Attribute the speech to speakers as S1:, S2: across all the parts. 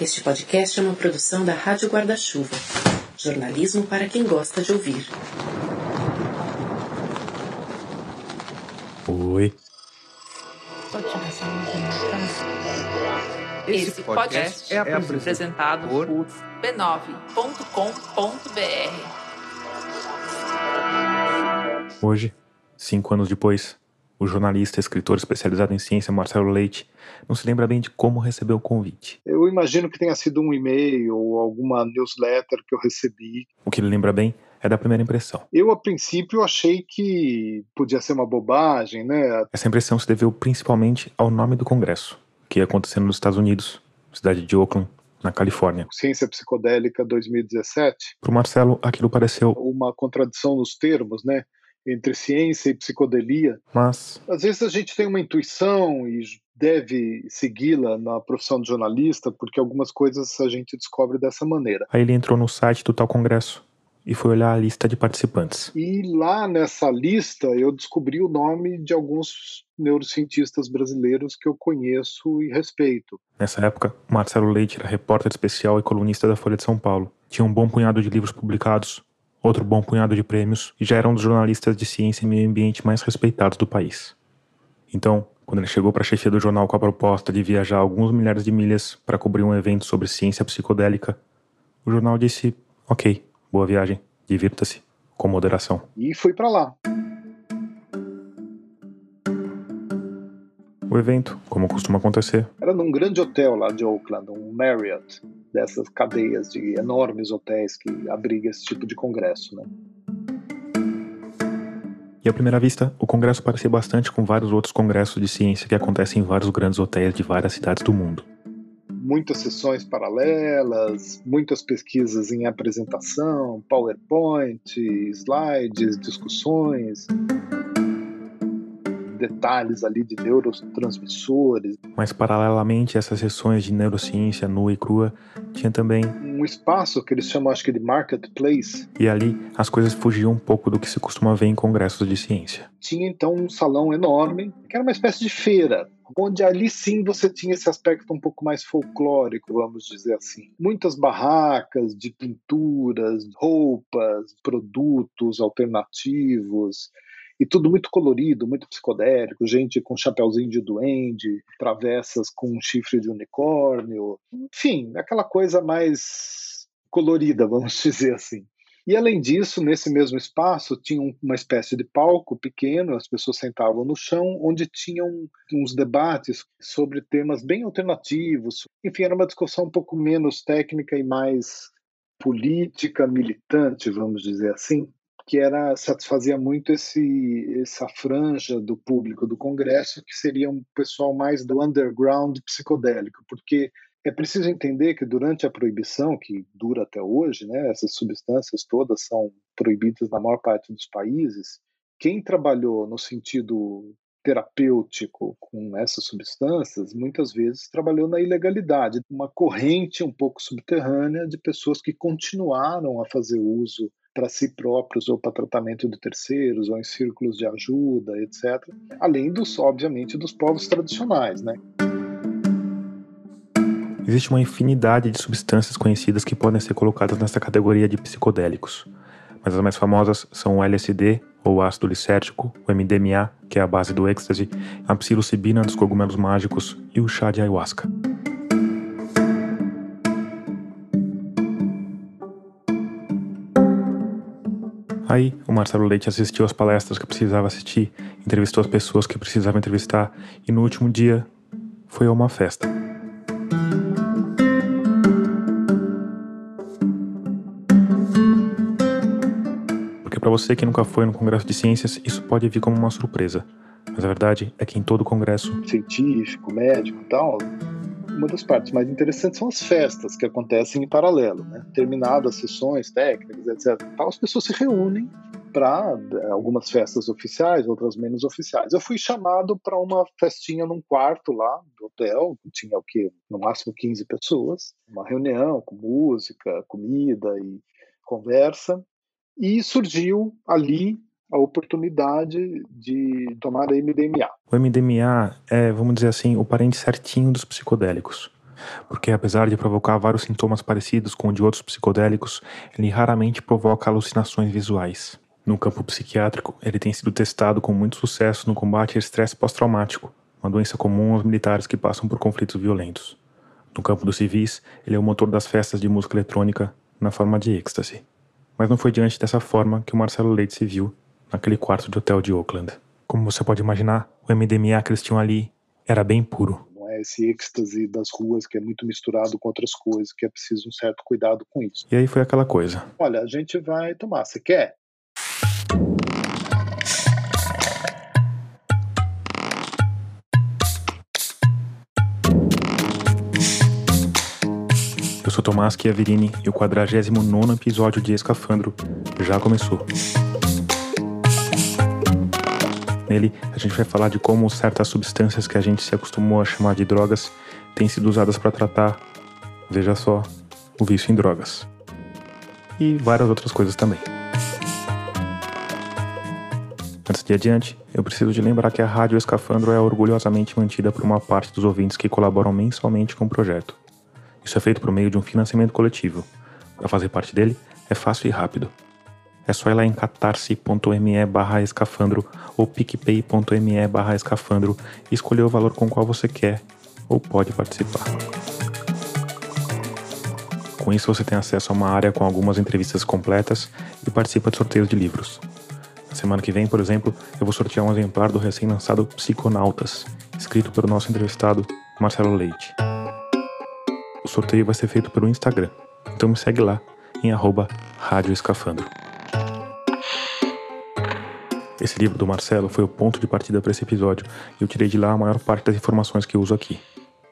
S1: Este podcast é uma produção da Rádio Guarda-Chuva. Jornalismo para quem gosta de ouvir.
S2: Oi.
S3: Esse podcast é apresentado por b9.com.br.
S2: Hoje, cinco anos depois, o jornalista e escritor especializado em ciência Marcelo Leite não se lembra bem de como recebeu o convite.
S4: Eu imagino que tenha sido um e-mail ou alguma newsletter que eu recebi.
S2: O que ele lembra bem é da primeira impressão.
S4: Eu, a princípio, achei que podia ser uma bobagem, né?
S2: Essa impressão se deveu principalmente ao nome do congresso, que ia acontecendo nos Estados Unidos, cidade de Oakland, na Califórnia.
S4: Ciência Psicodélica 2017.
S2: Para o Marcelo, aquilo pareceu
S4: uma contradição nos termos, né? Entre ciência e psicodelia.
S2: Mas.
S4: Às vezes a gente tem uma intuição e deve segui-la na profissão de jornalista, porque algumas coisas a gente descobre dessa maneira.
S2: Aí ele entrou no site do tal congresso e foi olhar a lista de participantes.
S4: E lá nessa lista eu descobri o nome de alguns neurocientistas brasileiros que eu conheço e respeito.
S2: Nessa época, Marcelo Leite era repórter especial e colunista da Folha de São Paulo. Tinha um bom punhado de livros publicados, outro bom punhado de prêmios e já era um dos jornalistas de ciência e meio ambiente mais respeitados do país. Então, quando ele chegou para a chefia do jornal com a proposta de viajar alguns milhares de milhas para cobrir um evento sobre ciência psicodélica, o jornal disse: Ok, boa viagem, divirta-se, com moderação.
S4: E fui para lá.
S2: O evento, como costuma acontecer,
S4: era num grande hotel lá de Oakland, um Marriott, dessas cadeias de enormes hotéis que abriga esse tipo de congresso, né?
S2: E à primeira vista, o congresso parecia bastante com vários outros congressos de ciência que acontecem em vários grandes hotéis de várias cidades do mundo.
S4: Muitas sessões paralelas, muitas pesquisas em apresentação, PowerPoint, slides, discussões detalhes ali de neurotransmissores.
S2: Mas paralelamente a essas sessões de neurociência nua e crua, tinha também
S4: um espaço que eles chamam acho que de marketplace.
S2: E ali as coisas fugiam um pouco do que se costuma ver em congressos de ciência.
S4: Tinha então um salão enorme, que era uma espécie de feira, onde ali sim você tinha esse aspecto um pouco mais folclórico, vamos dizer assim. Muitas barracas de pinturas, roupas, produtos alternativos, e tudo muito colorido, muito psicodélico, gente com chapéuzinho de duende, travessas com chifre de unicórnio, enfim, aquela coisa mais colorida, vamos dizer assim. E além disso, nesse mesmo espaço tinha uma espécie de palco pequeno, as pessoas sentavam no chão, onde tinham uns debates sobre temas bem alternativos. Enfim, era uma discussão um pouco menos técnica e mais política, militante, vamos dizer assim que era satisfazia muito esse essa franja do público do congresso que seria um pessoal mais do underground psicodélico, porque é preciso entender que durante a proibição que dura até hoje, né, essas substâncias todas são proibidas na maior parte dos países. Quem trabalhou no sentido terapêutico com essas substâncias, muitas vezes trabalhou na ilegalidade, uma corrente um pouco subterrânea de pessoas que continuaram a fazer uso para si próprios ou para tratamento de terceiros ou em círculos de ajuda, etc. Além dos, obviamente, dos povos tradicionais, né?
S2: Existe uma infinidade de substâncias conhecidas que podem ser colocadas nessa categoria de psicodélicos, mas as mais famosas são o LSD, ou ácido lisérgico, o MDMA, que é a base do êxtase, a psilocibina dos cogumelos mágicos e o chá de ayahuasca. Aí, o Marcelo Leite assistiu às palestras que precisava assistir, entrevistou as pessoas que precisava entrevistar e no último dia foi a uma festa. Porque para você que nunca foi no Congresso de Ciências, isso pode vir como uma surpresa. Mas a verdade é que em todo congresso
S4: científico, médico tal, uma das partes mais interessantes são as festas que acontecem em paralelo, né? Terminadas as sessões técnicas, etc. Tal, as pessoas se reúnem para eh, algumas festas oficiais, outras menos oficiais. Eu fui chamado para uma festinha num quarto lá do hotel, tinha o que no máximo 15 pessoas, uma reunião com música, comida e conversa, e surgiu ali a oportunidade de tomar MDMA.
S2: O MDMA é, vamos dizer assim, o parente certinho dos psicodélicos. Porque apesar de provocar vários sintomas parecidos com o de outros psicodélicos, ele raramente provoca alucinações visuais. No campo psiquiátrico, ele tem sido testado com muito sucesso no combate ao estresse pós-traumático, uma doença comum aos militares que passam por conflitos violentos. No campo dos civis, ele é o motor das festas de música eletrônica na forma de êxtase. Mas não foi diante dessa forma que o Marcelo Leite se viu naquele quarto de hotel de Oakland. Como você pode imaginar, o MDMA que eles tinham ali era bem puro.
S4: Não é esse êxtase das ruas que é muito misturado com outras coisas, que é preciso um certo cuidado com isso.
S2: E aí foi aquela coisa.
S4: Olha, a gente vai tomar. Você quer?
S2: Eu sou Tomás Chiaverini e o 49 episódio de Escafandro já começou. Nele, a gente vai falar de como certas substâncias que a gente se acostumou a chamar de drogas têm sido usadas para tratar, veja só, o vício em drogas. E várias outras coisas também. Antes de adiante, eu preciso de lembrar que a Rádio Escafandro é orgulhosamente mantida por uma parte dos ouvintes que colaboram mensalmente com o projeto. Isso é feito por meio de um financiamento coletivo. Para fazer parte dele, é fácil e rápido. É só ir lá em catarse.me barra escafandro ou picpay.me barra escafandro e escolher o valor com o qual você quer ou pode participar. Com isso você tem acesso a uma área com algumas entrevistas completas e participa de sorteios de livros. Na semana que vem, por exemplo, eu vou sortear um exemplar do recém-lançado Psiconautas, escrito pelo nosso entrevistado Marcelo Leite. O sorteio vai ser feito pelo Instagram, então me segue lá em arroba Rádio Escafandro. Esse livro do Marcelo foi o ponto de partida para esse episódio e eu tirei de lá a maior parte das informações que eu uso aqui.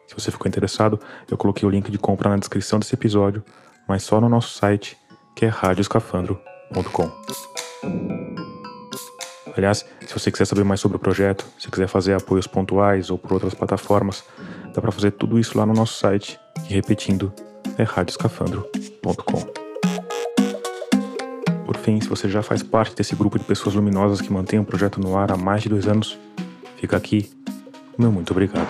S2: Se você ficou interessado, eu coloquei o link de compra na descrição desse episódio, mas só no nosso site, que é radioescafandro.com. Aliás, se você quiser saber mais sobre o projeto, se quiser fazer apoios pontuais ou por outras plataformas, dá para fazer tudo isso lá no nosso site, que repetindo, é radioescafandro.com. Se você já faz parte desse grupo de pessoas luminosas que mantém o projeto no ar há mais de dois anos, fica aqui meu muito obrigado.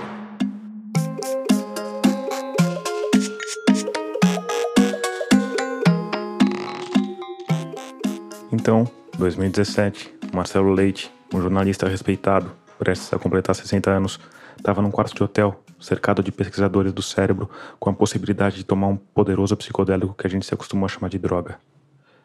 S2: Então, 2017, Marcelo Leite, um jornalista respeitado, prestes a completar 60 anos, estava num quarto de hotel, cercado de pesquisadores do cérebro, com a possibilidade de tomar um poderoso psicodélico que a gente se acostumou a chamar de droga.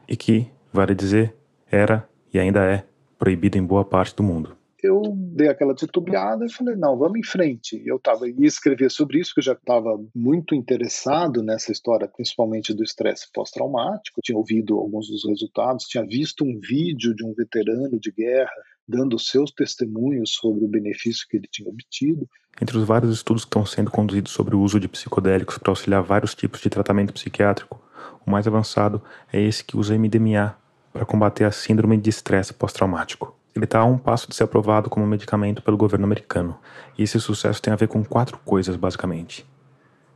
S2: E que, vale dizer, era e ainda é proibido em boa parte do mundo.
S4: Eu dei aquela titubeada e falei, não, vamos em frente. Eu tava ia escrever sobre isso, que eu já estava muito interessado nessa história, principalmente do estresse pós-traumático. Tinha ouvido alguns dos resultados, tinha visto um vídeo de um veterano de guerra dando seus testemunhos sobre o benefício que ele tinha obtido.
S2: Entre os vários estudos que estão sendo conduzidos sobre o uso de psicodélicos para auxiliar vários tipos de tratamento psiquiátrico, o mais avançado é esse que usa MDMA para combater a síndrome de estresse pós-traumático. Ele está a um passo de ser aprovado como medicamento pelo governo americano, e esse sucesso tem a ver com quatro coisas, basicamente.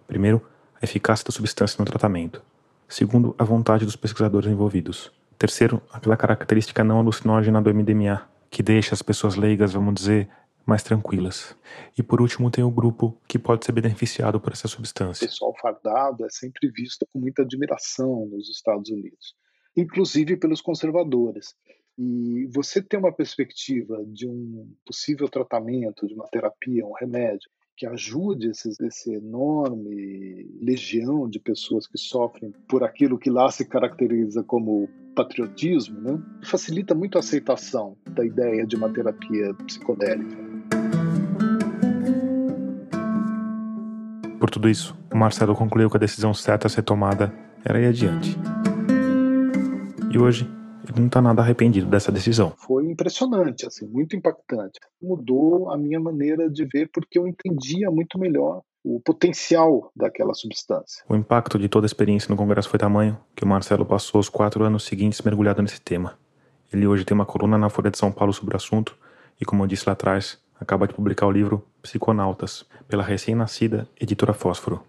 S2: Primeiro, a eficácia da substância no tratamento. Segundo, a vontade dos pesquisadores envolvidos. Terceiro, aquela característica não alucinógena do MDMA, que deixa as pessoas leigas, vamos dizer, mais tranquilas. E por último, tem o grupo que pode ser beneficiado por essa substância.
S4: O pessoal fardado é sempre visto com muita admiração nos Estados Unidos, inclusive pelos conservadores. E você ter uma perspectiva de um possível tratamento, de uma terapia, um remédio, que ajude esses, esse enorme legião de pessoas que sofrem por aquilo que lá se caracteriza como patriotismo, né? facilita muito a aceitação da ideia de uma terapia psicodélica.
S2: Por tudo isso, o Marcelo concluiu que a decisão certa a ser tomada era ir adiante. E hoje, ele não está nada arrependido dessa decisão.
S4: Foi impressionante, assim, muito impactante. Mudou a minha maneira de ver porque eu entendia muito melhor o potencial daquela substância.
S2: O impacto de toda a experiência no Congresso foi tamanho que o Marcelo passou os quatro anos seguintes mergulhado nesse tema. Ele hoje tem uma coluna na Folha de São Paulo sobre o assunto e, como eu disse lá atrás, acaba de publicar o livro Psiconautas, pela recém-nascida editora Fósforo.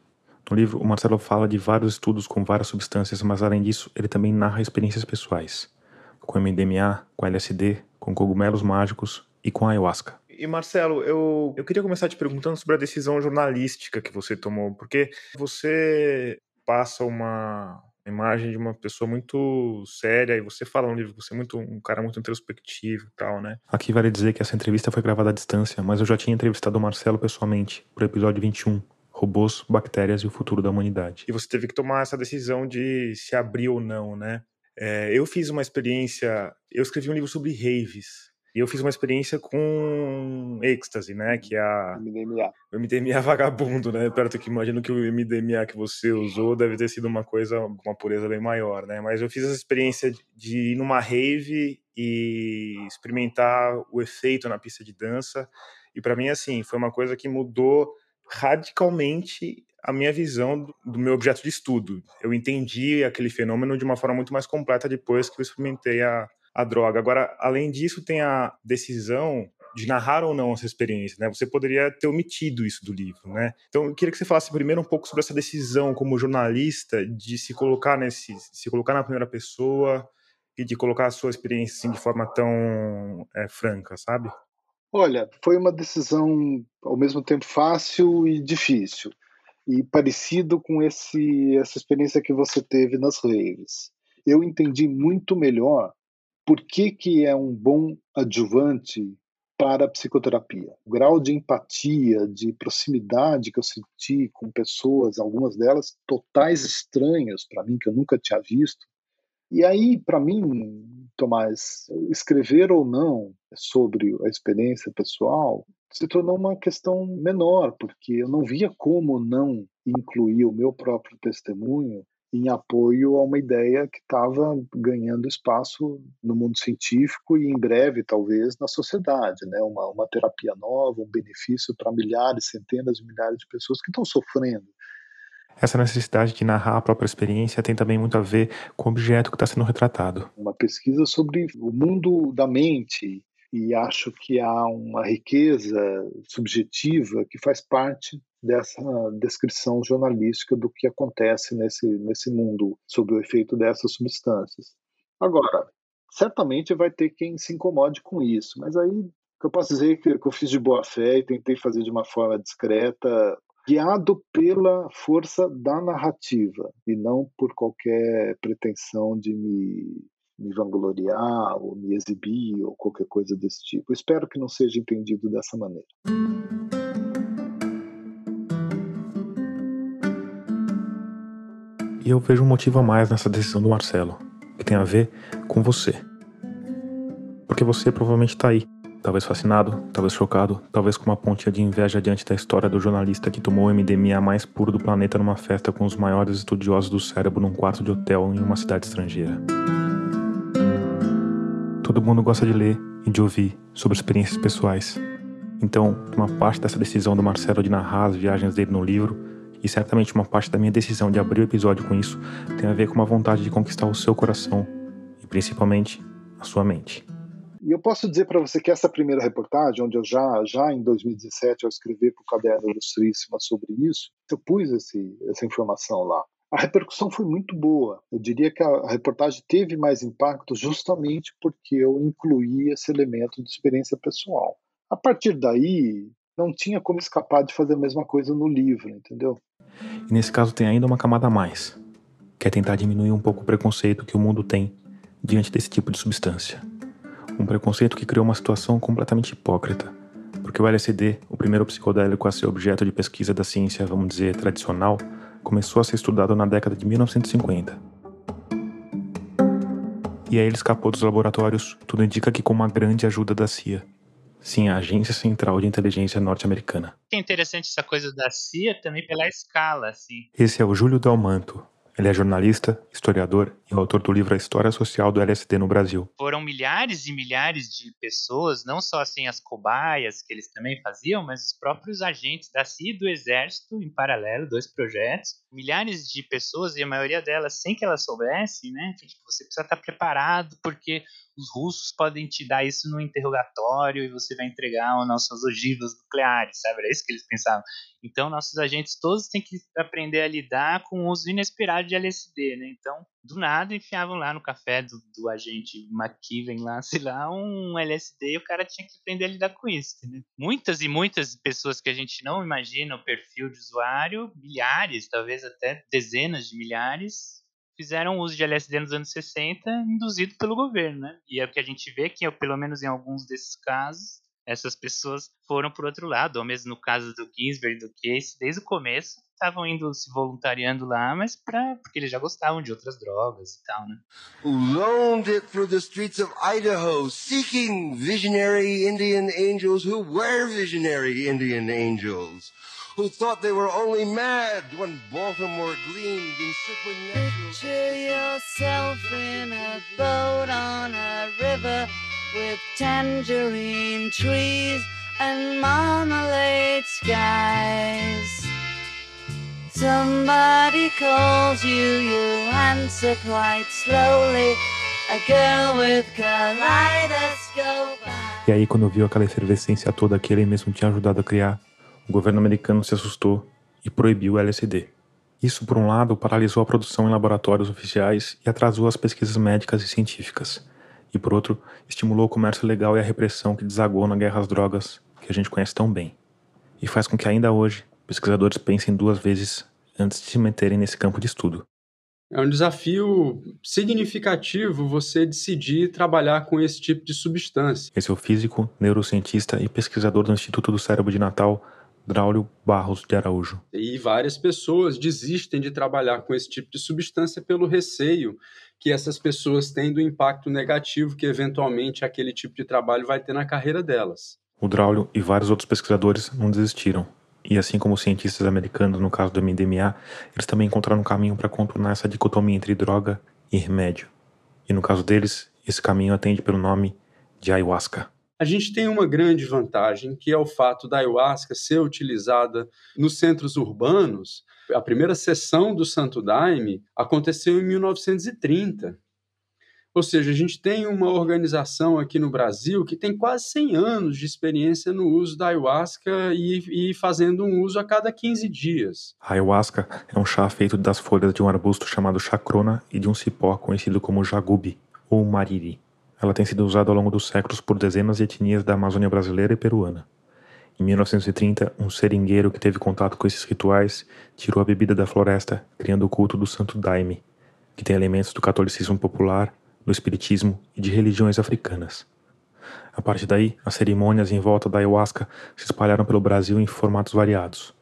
S2: No livro, o Marcelo fala de vários estudos com várias substâncias, mas além disso, ele também narra experiências pessoais, com MDMA, com LSD, com cogumelos mágicos e com ayahuasca. E Marcelo, eu, eu queria começar te perguntando sobre a decisão jornalística que você tomou, porque você passa uma imagem de uma pessoa muito séria e você fala no livro que você é muito um cara muito introspectivo e tal, né? Aqui vale dizer que essa entrevista foi gravada à distância, mas eu já tinha entrevistado o Marcelo pessoalmente pro episódio 21, robôs, bactérias e o futuro da humanidade. E você teve que tomar essa decisão de se abrir ou não, né? É, eu fiz uma experiência, eu escrevi um livro sobre raves, e eu fiz uma experiência com êxtase, né? Que é a.
S4: MDMA.
S2: O MDMA vagabundo, né? Perto que imagino que o MDMA que você usou deve ter sido uma coisa com uma pureza bem maior, né? Mas eu fiz essa experiência de ir numa rave e experimentar o efeito na pista de dança. E para mim, assim, foi uma coisa que mudou radicalmente a minha visão do meu objeto de estudo. Eu entendi aquele fenômeno de uma forma muito mais completa depois que eu experimentei a, a droga. Agora, além disso, tem a decisão de narrar ou não essa experiência, né? Você poderia ter omitido isso do livro, né? Então, eu queria que você falasse primeiro um pouco sobre essa decisão como jornalista de se colocar nesse, se colocar na primeira pessoa e de colocar a sua experiência assim, de forma tão é, franca, sabe?
S4: Olha, foi uma decisão ao mesmo tempo fácil e difícil e parecido com esse essa experiência que você teve nas raves. Eu entendi muito melhor por que, que é um bom adjuvante para a psicoterapia. O grau de empatia, de proximidade que eu senti com pessoas, algumas delas totais estranhas para mim, que eu nunca tinha visto. E aí, para mim, Tomás, escrever ou não sobre a experiência pessoal se tornou uma questão menor, porque eu não via como não incluir o meu próprio testemunho em apoio a uma ideia que estava ganhando espaço no mundo científico e em breve talvez na sociedade, né? Uma, uma terapia nova, um benefício para milhares, centenas de milhares de pessoas que estão sofrendo.
S2: Essa necessidade de narrar a própria experiência tem também muito a ver com o objeto que está sendo retratado.
S4: Uma pesquisa sobre o mundo da mente e acho que há uma riqueza subjetiva que faz parte dessa descrição jornalística do que acontece nesse, nesse mundo sob o efeito dessas substâncias. Agora, certamente vai ter quem se incomode com isso, mas aí eu posso dizer que, que eu fiz de boa fé e tentei fazer de uma forma discreta, guiado pela força da narrativa e não por qualquer pretensão de me me vangloriar ou me exibir ou qualquer coisa desse tipo. Espero que não seja entendido dessa maneira.
S2: E eu vejo um motivo a mais nessa decisão do Marcelo, que tem a ver com você. Porque você provavelmente está aí, talvez fascinado, talvez chocado, talvez com uma pontinha de inveja diante da história do jornalista que tomou o MDMA mais puro do planeta numa festa com os maiores estudiosos do cérebro num quarto de hotel em uma cidade estrangeira. Todo mundo gosta de ler e de ouvir sobre experiências pessoais. Então, uma parte dessa decisão do Marcelo de narrar as viagens dele no livro, e certamente uma parte da minha decisão de abrir o episódio com isso, tem a ver com uma vontade de conquistar o seu coração e principalmente a sua mente.
S4: E eu posso dizer para você que essa primeira reportagem, onde eu já, já em 2017, ao escrever para o Caderno Ilustríssima sobre isso, eu pus esse, essa informação lá a repercussão foi muito boa. Eu diria que a reportagem teve mais impacto justamente porque eu incluí esse elemento de experiência pessoal. A partir daí, não tinha como escapar de fazer a mesma coisa no livro, entendeu?
S2: E nesse caso tem ainda uma camada a mais, que é tentar diminuir um pouco o preconceito que o mundo tem diante desse tipo de substância. Um preconceito que criou uma situação completamente hipócrita, porque o LSD, o primeiro psicodélico a ser objeto de pesquisa da ciência, vamos dizer, tradicional, começou a ser estudado na década de 1950. E aí ele escapou dos laboratórios, tudo indica que com uma grande ajuda da CIA. Sim, a Agência Central de Inteligência Norte-Americana.
S5: É interessante essa coisa da CIA também pela escala, assim.
S2: Esse é o Júlio Dalmanto, ele é jornalista, historiador autor do livro A História Social do LSD no Brasil.
S5: Foram milhares e milhares de pessoas, não só assim as cobaias que eles também faziam, mas os próprios agentes da CIA e do Exército em paralelo, dois projetos. Milhares de pessoas e a maioria delas sem que elas soubessem, né? Tipo, você precisa estar preparado porque os russos podem te dar isso no interrogatório e você vai entregar as nossas ogivas nucleares, sabe? Era isso que eles pensavam. Então, nossos agentes todos têm que aprender a lidar com o uso inesperado de LSD, né? Então, do nada, enfiavam lá no café do, do agente McKeven lá, sei lá, um LSD e o cara tinha que aprender a lidar com isso, né? Muitas e muitas pessoas que a gente não imagina o perfil de usuário, milhares, talvez até dezenas de milhares, fizeram uso de LSD nos anos 60, induzido pelo governo, né? E é o que a gente vê que, pelo menos em alguns desses casos, essas pessoas foram por outro lado, ou mesmo no caso do Ginsberg, do Case, desde o começo estavam indo se voluntariando lá, mas pra, porque eles já gostavam de outras drogas e tal, né?
S6: Loaned it through the streets of Idaho, seeking visionary Indian angels who were visionary Indian angels. who thought they were only mad when Baltimore gleamed in supernatural. Picture yourself in a boat on a river with tangerine trees and marmalade skies. Somebody calls you, you answer quite slowly. A girl with kaleidoscope.
S2: E aí, quando viu aquela efervescência toda que ele mesmo tinha ajudado a criar, o governo americano se assustou e proibiu o LSD. Isso, por um lado, paralisou a produção em laboratórios oficiais e atrasou as pesquisas médicas e científicas, e por outro, estimulou o comércio legal e a repressão que desagou na guerra às drogas, que a gente conhece tão bem, e faz com que ainda hoje pesquisadores pensem duas vezes antes de se meterem nesse campo de estudo.
S7: É um desafio significativo você decidir trabalhar com esse tipo de substância.
S2: Esse é o físico, neurocientista e pesquisador do Instituto do Cérebro de Natal, Braulio Barros de Araújo.
S7: E várias pessoas desistem de trabalhar com esse tipo de substância pelo receio que essas pessoas têm do impacto negativo que eventualmente aquele tipo de trabalho vai ter na carreira delas.
S2: O Braulio e vários outros pesquisadores não desistiram. E assim como os cientistas americanos no caso do MDMA, eles também encontraram um caminho para contornar essa dicotomia entre droga e remédio. E no caso deles, esse caminho atende pelo nome de ayahuasca
S7: a gente tem uma grande vantagem, que é o fato da ayahuasca ser utilizada nos centros urbanos. A primeira sessão do Santo Daime aconteceu em 1930. Ou seja, a gente tem uma organização aqui no Brasil que tem quase 100 anos de experiência no uso da ayahuasca e, e, fazendo um uso a cada 15 dias.
S2: A ayahuasca é um chá feito das folhas de um arbusto chamado chacrona e de um cipó conhecido como jagubi ou mariri. Ela tem sido usada ao longo dos séculos por dezenas de etnias da Amazônia brasileira e peruana. Em 1930, um seringueiro que teve contato com esses rituais tirou a bebida da floresta, criando o culto do Santo Daime, que tem elementos do catolicismo popular, do espiritismo e de religiões africanas. A partir daí, as cerimônias em volta da ayahuasca se espalharam pelo Brasil em formatos variados.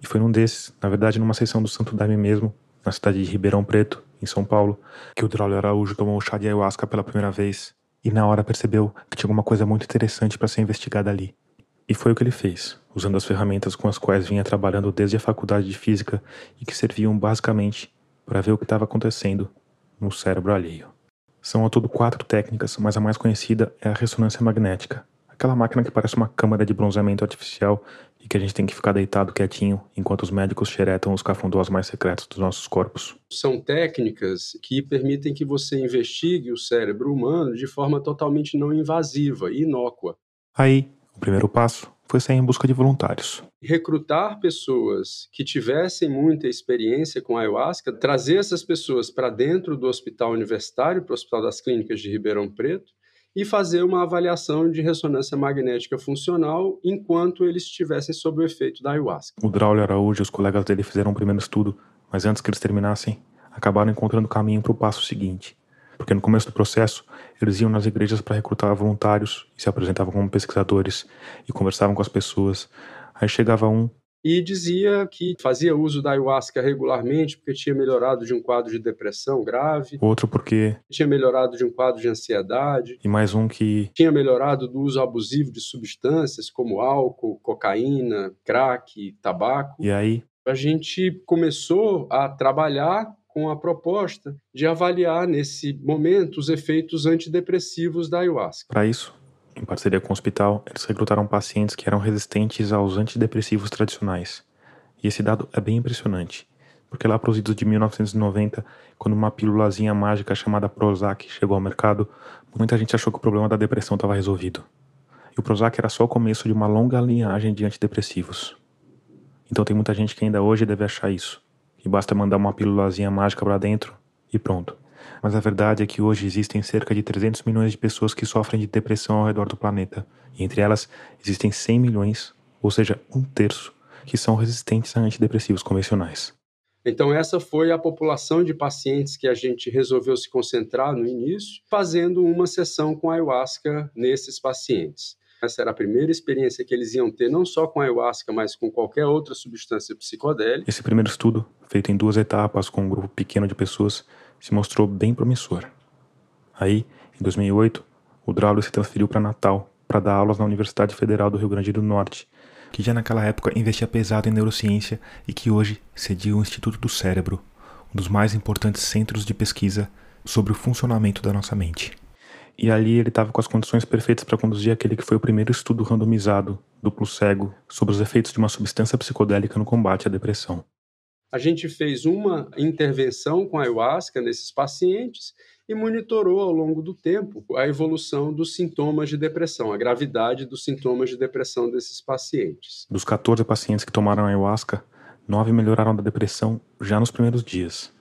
S2: E foi num desses, na verdade numa sessão do Santo Daime mesmo, na cidade de Ribeirão Preto, em São Paulo, que o Draulio Araújo tomou o chá de ayahuasca pela primeira vez e na hora percebeu que tinha alguma coisa muito interessante para ser investigada ali. E foi o que ele fez, usando as ferramentas com as quais vinha trabalhando desde a faculdade de física e que serviam basicamente para ver o que estava acontecendo no cérebro alheio. São ao todo quatro técnicas, mas a mais conhecida é a ressonância magnética, aquela máquina que parece uma câmara de bronzeamento artificial e que a gente tem que ficar deitado quietinho enquanto os médicos xeretam os cafundós mais secretos dos nossos corpos.
S7: São técnicas que permitem que você investigue o cérebro humano de forma totalmente não invasiva e inócua.
S2: Aí, o primeiro passo foi sair em busca de voluntários.
S7: Recrutar pessoas que tivessem muita experiência com ayahuasca, trazer essas pessoas para dentro do hospital universitário, para o Hospital das Clínicas de Ribeirão Preto, e fazer uma avaliação de ressonância magnética funcional enquanto eles estivessem sob o efeito da ayahuasca.
S2: O Draulio Araújo e os colegas dele fizeram um primeiro estudo, mas antes que eles terminassem, acabaram encontrando o caminho para o passo seguinte. Porque no começo do processo, eles iam nas igrejas para recrutar voluntários e se apresentavam como pesquisadores e conversavam com as pessoas. Aí chegava um
S7: e dizia que fazia uso da ayahuasca regularmente porque tinha melhorado de um quadro de depressão grave.
S2: Outro porque
S7: tinha melhorado de um quadro de ansiedade.
S2: E mais um que
S7: tinha melhorado do uso abusivo de substâncias como álcool, cocaína, crack, tabaco.
S2: E aí
S7: a gente começou a trabalhar com a proposta de avaliar nesse momento os efeitos antidepressivos da ayahuasca.
S2: Para isso, em parceria com o hospital, eles recrutaram pacientes que eram resistentes aos antidepressivos tradicionais. E esse dado é bem impressionante. Porque lá para os idos de 1990, quando uma pílulazinha mágica chamada Prozac chegou ao mercado, muita gente achou que o problema da depressão estava resolvido. E o Prozac era só o começo de uma longa linhagem de antidepressivos. Então tem muita gente que ainda hoje deve achar isso. Que basta mandar uma pílulazinha mágica para dentro e pronto. Mas a verdade é que hoje existem cerca de 300 milhões de pessoas que sofrem de depressão ao redor do planeta. E entre elas existem 100 milhões, ou seja, um terço, que são resistentes a antidepressivos convencionais.
S7: Então, essa foi a população de pacientes que a gente resolveu se concentrar no início, fazendo uma sessão com ayahuasca nesses pacientes. Essa era a primeira experiência que eles iam ter, não só com ayahuasca, mas com qualquer outra substância psicodélica.
S2: Esse primeiro estudo, feito em duas etapas com um grupo pequeno de pessoas, se mostrou bem promissor. Aí, em 2008, o Draulio se transferiu para Natal para dar aulas na Universidade Federal do Rio Grande do Norte, que já naquela época investia pesado em neurociência e que hoje cedia o Instituto do Cérebro, um dos mais importantes centros de pesquisa sobre o funcionamento da nossa mente. E ali ele estava com as condições perfeitas para conduzir aquele que foi o primeiro estudo randomizado, duplo cego, sobre os efeitos de uma substância psicodélica no combate à depressão.
S7: A gente fez uma intervenção com ayahuasca nesses pacientes e monitorou ao longo do tempo a evolução dos sintomas de depressão, a gravidade dos sintomas de depressão desses pacientes.
S2: Dos 14 pacientes que tomaram ayahuasca, nove melhoraram da depressão já nos primeiros dias.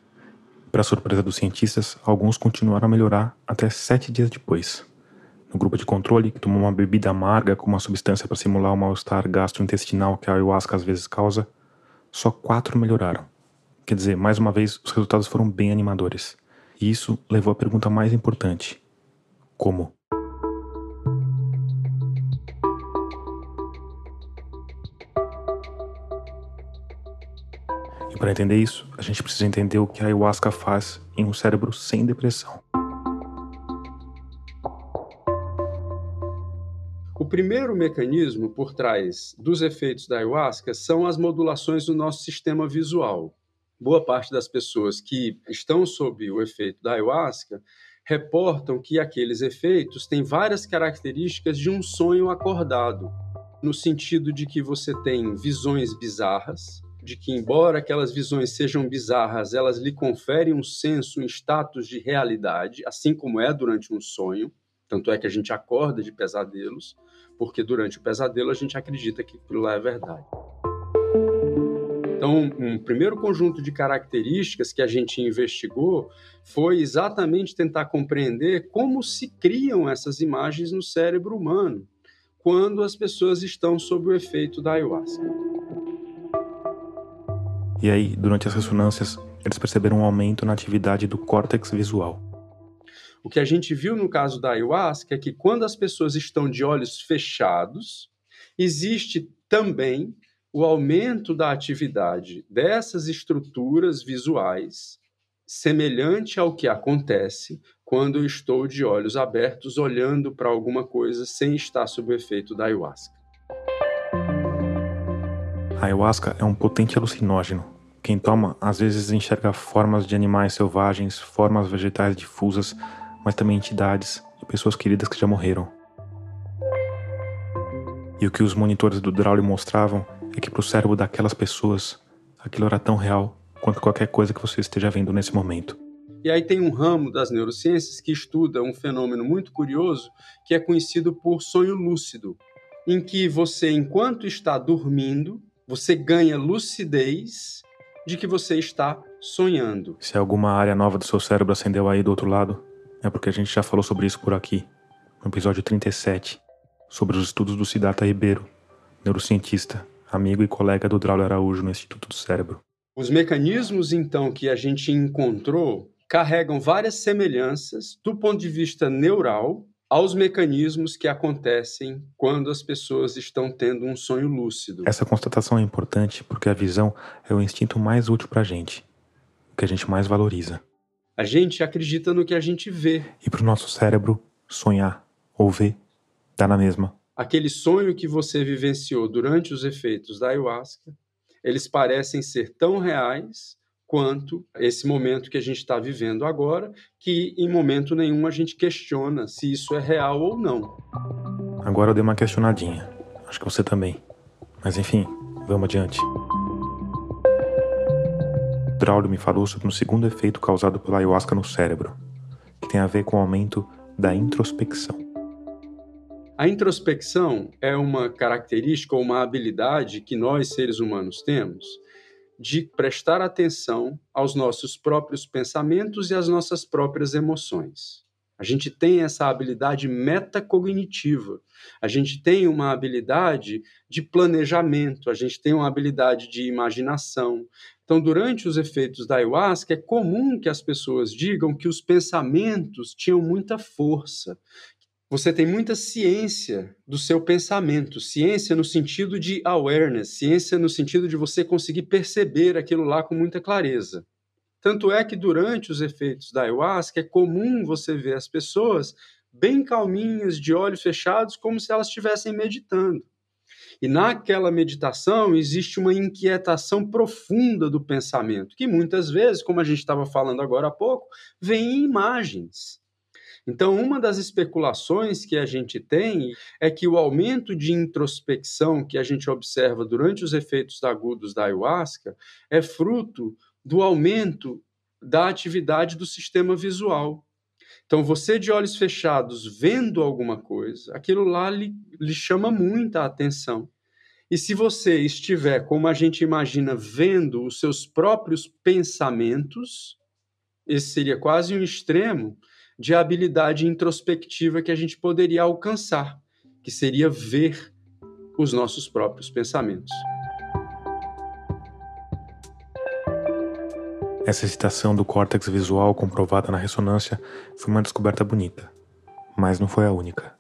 S2: Para surpresa dos cientistas, alguns continuaram a melhorar até sete dias depois. No grupo de controle, que tomou uma bebida amarga com uma substância para simular o mal-estar gastrointestinal que a ayahuasca às vezes causa, só quatro melhoraram. Quer dizer, mais uma vez, os resultados foram bem animadores. E isso levou à pergunta mais importante: como? Para entender isso, a gente precisa entender o que a ayahuasca faz em um cérebro sem depressão.
S7: O primeiro mecanismo por trás dos efeitos da ayahuasca são as modulações do nosso sistema visual. Boa parte das pessoas que estão sob o efeito da ayahuasca reportam que aqueles efeitos têm várias características de um sonho acordado, no sentido de que você tem visões bizarras, de que, embora aquelas visões sejam bizarras, elas lhe conferem um senso, um status de realidade, assim como é durante um sonho. Tanto é que a gente acorda de pesadelos, porque durante o pesadelo a gente acredita que aquilo lá é verdade. Então, um primeiro conjunto de características que a gente investigou foi exatamente tentar compreender como se criam essas imagens no cérebro humano quando as pessoas estão sob o efeito da ayahuasca.
S2: E aí, durante as ressonâncias, eles perceberam um aumento na atividade do córtex visual.
S7: O que a gente viu no caso da ayahuasca é que quando as pessoas estão de olhos fechados, existe também o aumento da atividade dessas estruturas visuais, semelhante ao que acontece quando eu estou de olhos abertos olhando para alguma coisa sem estar sob o efeito da ayahuasca.
S2: A ayahuasca é um potente alucinógeno. Quem toma às vezes enxerga formas de animais selvagens, formas vegetais difusas, mas também entidades e pessoas queridas que já morreram. E o que os monitores do Draulio mostravam é que para o cérebro daquelas pessoas, aquilo era tão real quanto qualquer coisa que você esteja vendo nesse momento.
S7: E aí tem um ramo das neurociências que estuda um fenômeno muito curioso que é conhecido por sonho lúcido, em que você, enquanto está dormindo, você ganha lucidez de que você está sonhando.
S2: Se alguma área nova do seu cérebro acendeu aí do outro lado, é porque a gente já falou sobre isso por aqui, no episódio 37, sobre os estudos do Siddhartha Ribeiro, neurocientista, amigo e colega do Draulio Araújo no Instituto do Cérebro.
S7: Os mecanismos, então, que a gente encontrou carregam várias semelhanças do ponto de vista neural aos mecanismos que acontecem quando as pessoas estão tendo um sonho lúcido.
S2: Essa constatação é importante porque a visão é o instinto mais útil para a gente, o que a gente mais valoriza.
S7: A gente acredita no que a gente vê.
S2: E para o nosso cérebro, sonhar ou ver dá na mesma.
S7: Aquele sonho que você vivenciou durante os efeitos da ayahuasca, eles parecem ser tão reais quanto esse momento que a gente está vivendo agora, que em momento nenhum a gente questiona se isso é real ou não.
S2: Agora eu dei uma questionadinha. Acho que você também. Mas enfim, vamos adiante. Braulio me falou sobre um segundo efeito causado pela ayahuasca no cérebro, que tem a ver com o aumento da introspecção.
S7: A introspecção é uma característica ou uma habilidade que nós, seres humanos, temos de prestar atenção aos nossos próprios pensamentos e às nossas próprias emoções. A gente tem essa habilidade metacognitiva, a gente tem uma habilidade de planejamento, a gente tem uma habilidade de imaginação. Então, durante os efeitos da ayahuasca, é comum que as pessoas digam que os pensamentos tinham muita força, você tem muita ciência do seu pensamento, ciência no sentido de awareness, ciência no sentido de você conseguir perceber aquilo lá com muita clareza. Tanto é que durante os efeitos da ayahuasca é comum você ver as pessoas bem calminhas, de olhos fechados, como se elas estivessem meditando. E naquela meditação existe uma inquietação profunda do pensamento, que muitas vezes, como a gente estava falando agora há pouco, vem em imagens. Então, uma das especulações que a gente tem é que o aumento de introspecção que a gente observa durante os efeitos agudos da ayahuasca é fruto do aumento da atividade do sistema visual. Então, você de olhos fechados vendo alguma coisa, aquilo lá lhe, lhe chama muita atenção. E se você estiver, como a gente imagina, vendo os seus próprios pensamentos, esse seria quase um extremo, de habilidade introspectiva que a gente poderia alcançar, que seria ver os nossos próprios pensamentos.
S2: Essa excitação do córtex visual comprovada na ressonância foi uma descoberta bonita, mas não foi a única.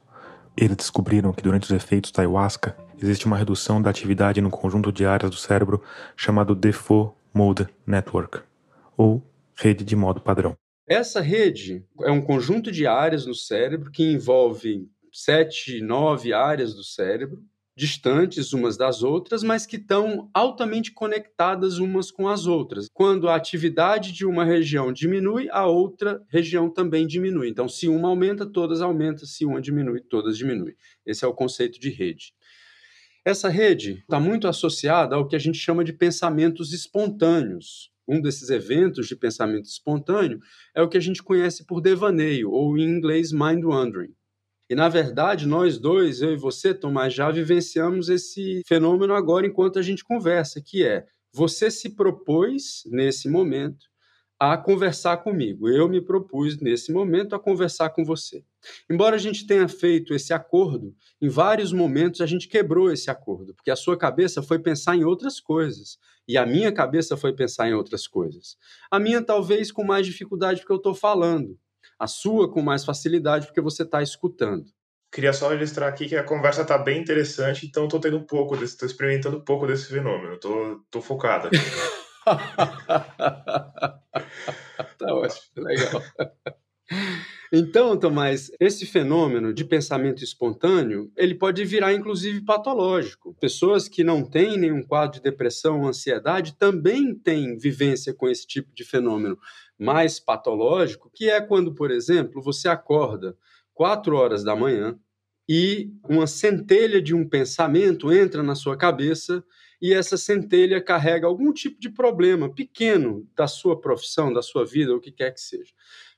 S2: Eles descobriram que durante os efeitos da ayahuasca existe uma redução da atividade no conjunto de áreas do cérebro chamado Default Mode Network, ou rede de modo padrão.
S7: Essa rede é um conjunto de áreas no cérebro que envolve sete, nove áreas do cérebro, distantes umas das outras, mas que estão altamente conectadas umas com as outras. Quando a atividade de uma região diminui, a outra região também diminui. Então, se uma aumenta, todas aumentam, se uma diminui, todas diminuem. Esse é o conceito de rede. Essa rede está muito associada ao que a gente chama de pensamentos espontâneos um desses eventos de pensamento espontâneo é o que a gente conhece por devaneio, ou em inglês mind wandering. E na verdade, nós dois, eu e você, Tomás, já vivenciamos esse fenômeno agora enquanto a gente conversa, que é você se propôs nesse momento a conversar comigo. Eu me propus nesse momento a conversar com você. Embora a gente tenha feito esse acordo, em vários momentos a gente quebrou esse acordo, porque a sua cabeça foi pensar em outras coisas e a minha cabeça foi pensar em outras coisas. A minha talvez com mais dificuldade porque eu estou falando, a sua com mais facilidade porque você está escutando.
S8: Queria só registrar aqui que a conversa está bem interessante, então estou tendo um pouco estou experimentando um pouco desse fenômeno, estou focada.
S7: tá ótimo, legal. Então, Tomás, esse fenômeno de pensamento espontâneo, ele pode virar inclusive patológico. Pessoas que não têm nenhum quadro de depressão ou ansiedade também têm vivência com esse tipo de fenômeno mais patológico, que é quando, por exemplo, você acorda quatro horas da manhã e uma centelha de um pensamento entra na sua cabeça e essa centelha carrega algum tipo de problema pequeno da sua profissão, da sua vida, o que quer que seja.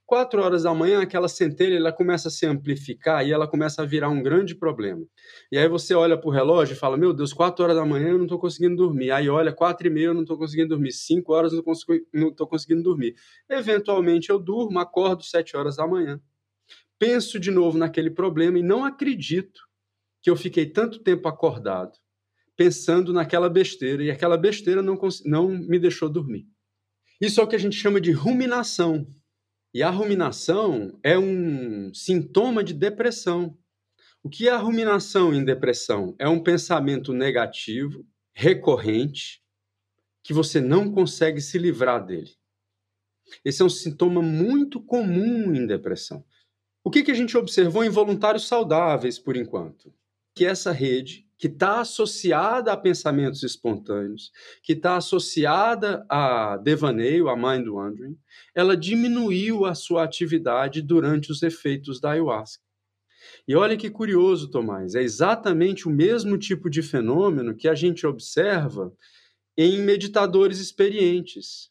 S7: Quatro horas da manhã, aquela centelha ela começa a se amplificar e ela começa a virar um grande problema. E aí você olha para o relógio e fala: Meu Deus, quatro horas da manhã eu não estou conseguindo dormir. Aí olha, quatro e meia eu não estou conseguindo dormir. Cinco horas eu não estou conseguindo dormir. Eventualmente eu durmo, acordo sete horas da manhã. Penso de novo naquele problema e não acredito que eu fiquei tanto tempo acordado pensando naquela besteira e aquela besteira não, não me deixou dormir. Isso é o que a gente chama de ruminação. E a ruminação é um sintoma de depressão. O que é a ruminação em depressão? É um pensamento negativo, recorrente, que você não consegue se livrar dele. Esse é um sintoma muito comum em depressão. O que, que a gente observou em voluntários saudáveis, por enquanto? Que essa rede que está associada a pensamentos espontâneos, que está associada a devaneio, a mind wandering, ela diminuiu a sua atividade durante os efeitos da ayahuasca. E olha que curioso, Tomás, é exatamente o mesmo tipo de fenômeno que a gente observa em meditadores experientes.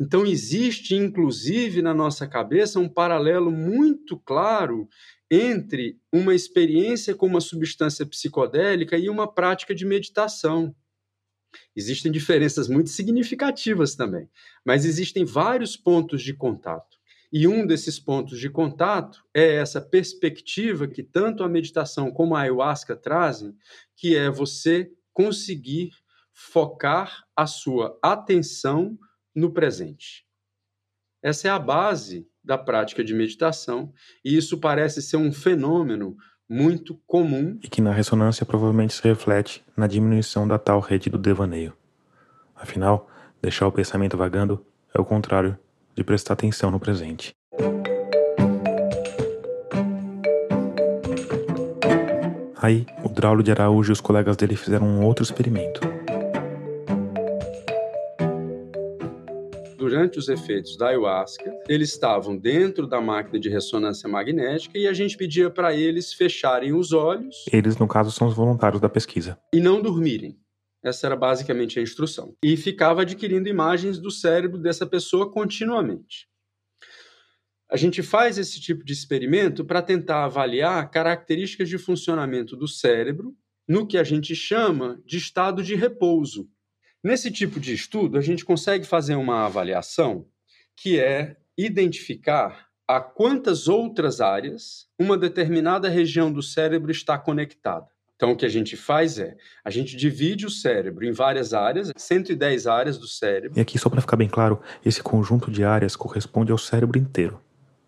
S7: Então, existe, inclusive, na nossa cabeça, um paralelo muito claro entre uma experiência com uma substância psicodélica e uma prática de meditação. Existem diferenças muito significativas também, mas existem vários pontos de contato. E um desses pontos de contato é essa perspectiva que tanto a meditação como a ayahuasca trazem, que é você conseguir focar a sua atenção no presente. Essa é a base da prática de meditação, e isso parece ser um fenômeno muito comum.
S2: E que na ressonância provavelmente se reflete na diminuição da tal rede do devaneio. Afinal, deixar o pensamento vagando é o contrário de prestar atenção no presente. Aí, o Draulio de Araújo e os colegas dele fizeram um outro experimento.
S7: Durante os efeitos da ayahuasca, eles estavam dentro da máquina de ressonância magnética e a gente pedia para eles fecharem os olhos.
S2: Eles, no caso, são os voluntários da pesquisa.
S7: E não dormirem. Essa era basicamente a instrução. E ficava adquirindo imagens do cérebro dessa pessoa continuamente. A gente faz esse tipo de experimento para tentar avaliar características de funcionamento do cérebro no que a gente chama de estado de repouso. Nesse tipo de estudo, a gente consegue fazer uma avaliação que é identificar a quantas outras áreas uma determinada região do cérebro está conectada. Então, o que a gente faz é, a gente divide o cérebro em várias áreas, 110 áreas do cérebro.
S2: E aqui, só para ficar bem claro, esse conjunto de áreas corresponde ao cérebro inteiro.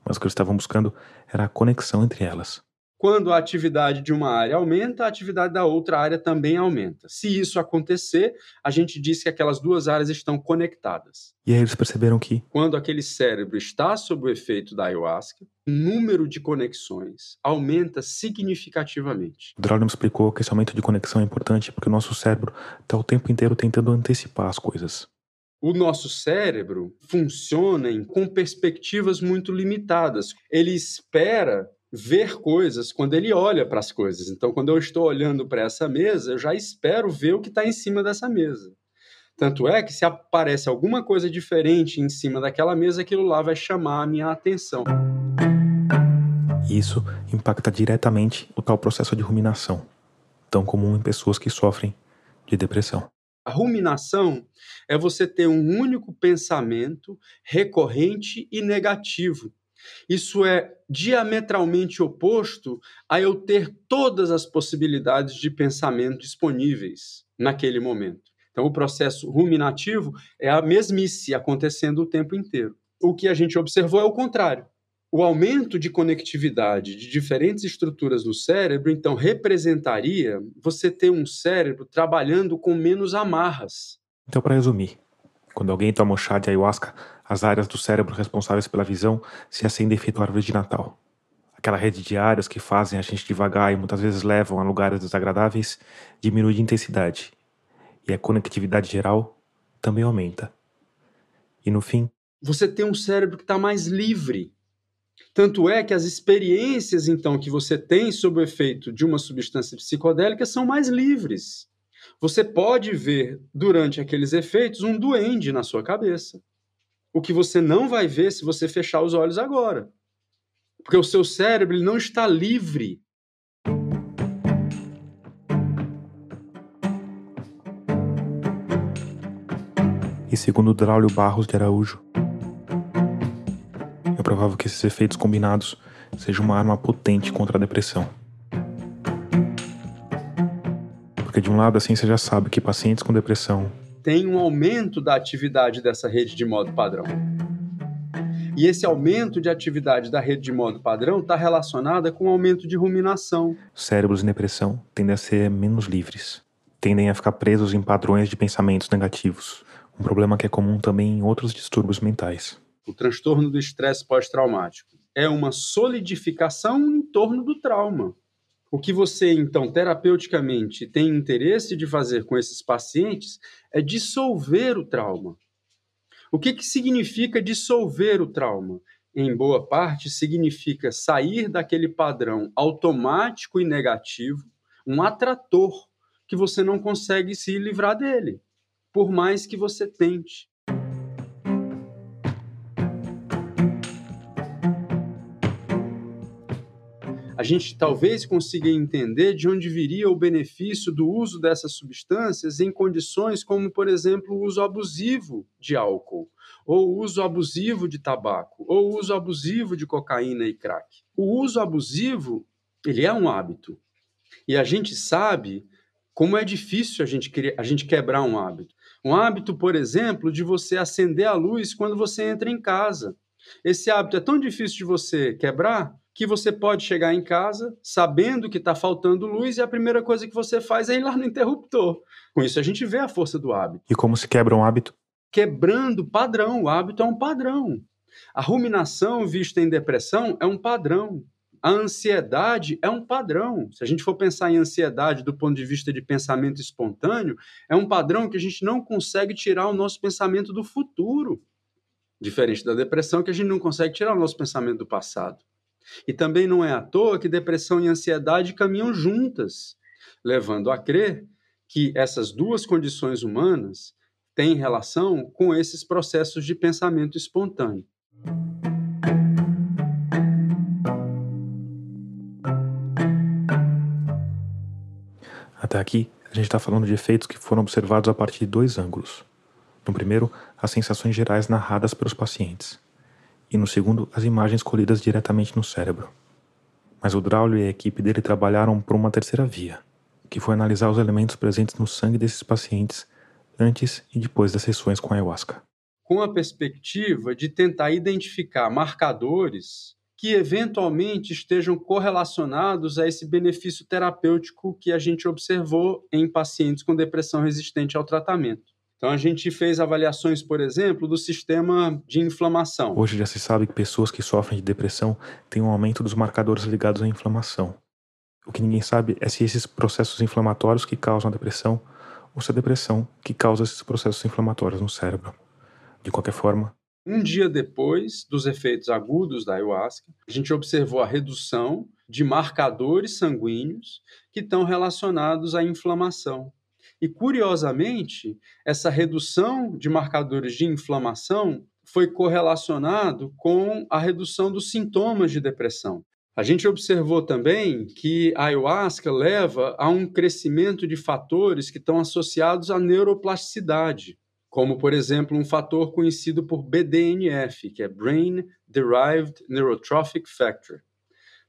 S2: Mas o que eles estavam buscando era a conexão entre elas.
S7: Quando a atividade de uma área aumenta, a atividade da outra área também aumenta. Se isso acontecer, a gente diz que aquelas duas áreas estão conectadas.
S2: E aí eles perceberam que,
S7: quando aquele cérebro está sob o efeito da ayahuasca, o número de conexões aumenta significativamente.
S2: O Draulio explicou que esse aumento de conexão é importante porque o nosso cérebro está o tempo inteiro tentando antecipar as coisas.
S7: O nosso cérebro funciona com perspectivas muito limitadas. Ele espera ver coisas quando ele olha para as coisas. Então, quando eu estou olhando para essa mesa, eu já espero ver o que está em cima dessa mesa. Tanto é que se aparece alguma coisa diferente em cima daquela mesa, aquilo lá vai chamar a minha atenção.
S2: Isso impacta diretamente o tal processo de ruminação, tão comum em pessoas que sofrem de depressão.
S7: A ruminação é você ter um único pensamento recorrente e negativo isso é diametralmente oposto a eu ter todas as possibilidades de pensamento disponíveis naquele momento. Então, o processo ruminativo é a mesmice acontecendo o tempo inteiro. O que a gente observou é o contrário. O aumento de conectividade de diferentes estruturas no cérebro, então, representaria você ter um cérebro trabalhando com menos amarras.
S2: Então, para resumir, quando alguém toma um chá de ayahuasca, as áreas do cérebro responsáveis pela visão se acendem feito árvore de Natal. Aquela rede de áreas que fazem a gente devagar e muitas vezes levam a lugares desagradáveis diminui de intensidade. E a conectividade geral também aumenta. E no fim.
S7: Você tem um cérebro que está mais livre. Tanto é que as experiências, então, que você tem sob o efeito de uma substância psicodélica são mais livres. Você pode ver, durante aqueles efeitos, um duende na sua cabeça o que você não vai ver se você fechar os olhos agora. Porque o seu cérebro ele não está livre.
S2: E segundo Draulio Barros de Araújo, é provável que esses efeitos combinados sejam uma arma potente contra a depressão. Porque de um lado a ciência já sabe que pacientes com depressão
S7: tem um aumento da atividade dessa rede de modo padrão. E esse aumento de atividade da rede de modo padrão está relacionada com o aumento de ruminação.
S2: Cérebros em depressão tendem a ser menos livres, tendem a ficar presos em padrões de pensamentos negativos, um problema que é comum também em outros distúrbios mentais.
S7: O transtorno do estresse pós-traumático é uma solidificação em torno do trauma. O que você, então, terapeuticamente tem interesse de fazer com esses pacientes é dissolver o trauma. O que, que significa dissolver o trauma? Em boa parte, significa sair daquele padrão automático e negativo, um atrator, que você não consegue se livrar dele, por mais que você tente. Gente talvez consiga entender de onde viria o benefício do uso dessas substâncias em condições como, por exemplo, o uso abusivo de álcool, ou o uso abusivo de tabaco, ou o uso abusivo de cocaína e crack. O uso abusivo, ele é um hábito. E a gente sabe como é difícil a gente, a gente quebrar um hábito. Um hábito, por exemplo, de você acender a luz quando você entra em casa. Esse hábito é tão difícil de você quebrar que você pode chegar em casa sabendo que está faltando luz e a primeira coisa que você faz é ir lá no interruptor. Com isso, a gente vê a força do hábito.
S2: E como se quebra um hábito?
S7: Quebrando padrão. O hábito é um padrão. A ruminação vista em depressão é um padrão. A ansiedade é um padrão. Se a gente for pensar em ansiedade do ponto de vista de pensamento espontâneo, é um padrão que a gente não consegue tirar o nosso pensamento do futuro. Diferente da depressão, que a gente não consegue tirar o nosso pensamento do passado. E também não é à toa que depressão e ansiedade caminham juntas, levando a crer que essas duas condições humanas têm relação com esses processos de pensamento espontâneo.
S2: Até aqui, a gente está falando de efeitos que foram observados a partir de dois ângulos. No primeiro, as sensações gerais narradas pelos pacientes e no segundo, as imagens colhidas diretamente no cérebro. Mas o Draulio e a equipe dele trabalharam por uma terceira via, que foi analisar os elementos presentes no sangue desses pacientes antes e depois das sessões com a ayahuasca.
S7: Com a perspectiva de tentar identificar marcadores que eventualmente estejam correlacionados a esse benefício terapêutico que a gente observou em pacientes com depressão resistente ao tratamento. Então a gente fez avaliações, por exemplo, do sistema de inflamação.
S2: Hoje já se sabe que pessoas que sofrem de depressão têm um aumento dos marcadores ligados à inflamação. O que ninguém sabe é se esses processos inflamatórios que causam a depressão ou se é a depressão que causa esses processos inflamatórios no cérebro. De qualquer forma,
S7: um dia depois dos efeitos agudos da ayahuasca, a gente observou a redução de marcadores sanguíneos que estão relacionados à inflamação. E, curiosamente, essa redução de marcadores de inflamação foi correlacionado com a redução dos sintomas de depressão. A gente observou também que a ayahuasca leva a um crescimento de fatores que estão associados à neuroplasticidade, como, por exemplo, um fator conhecido por BDNF, que é Brain Derived Neurotrophic Factor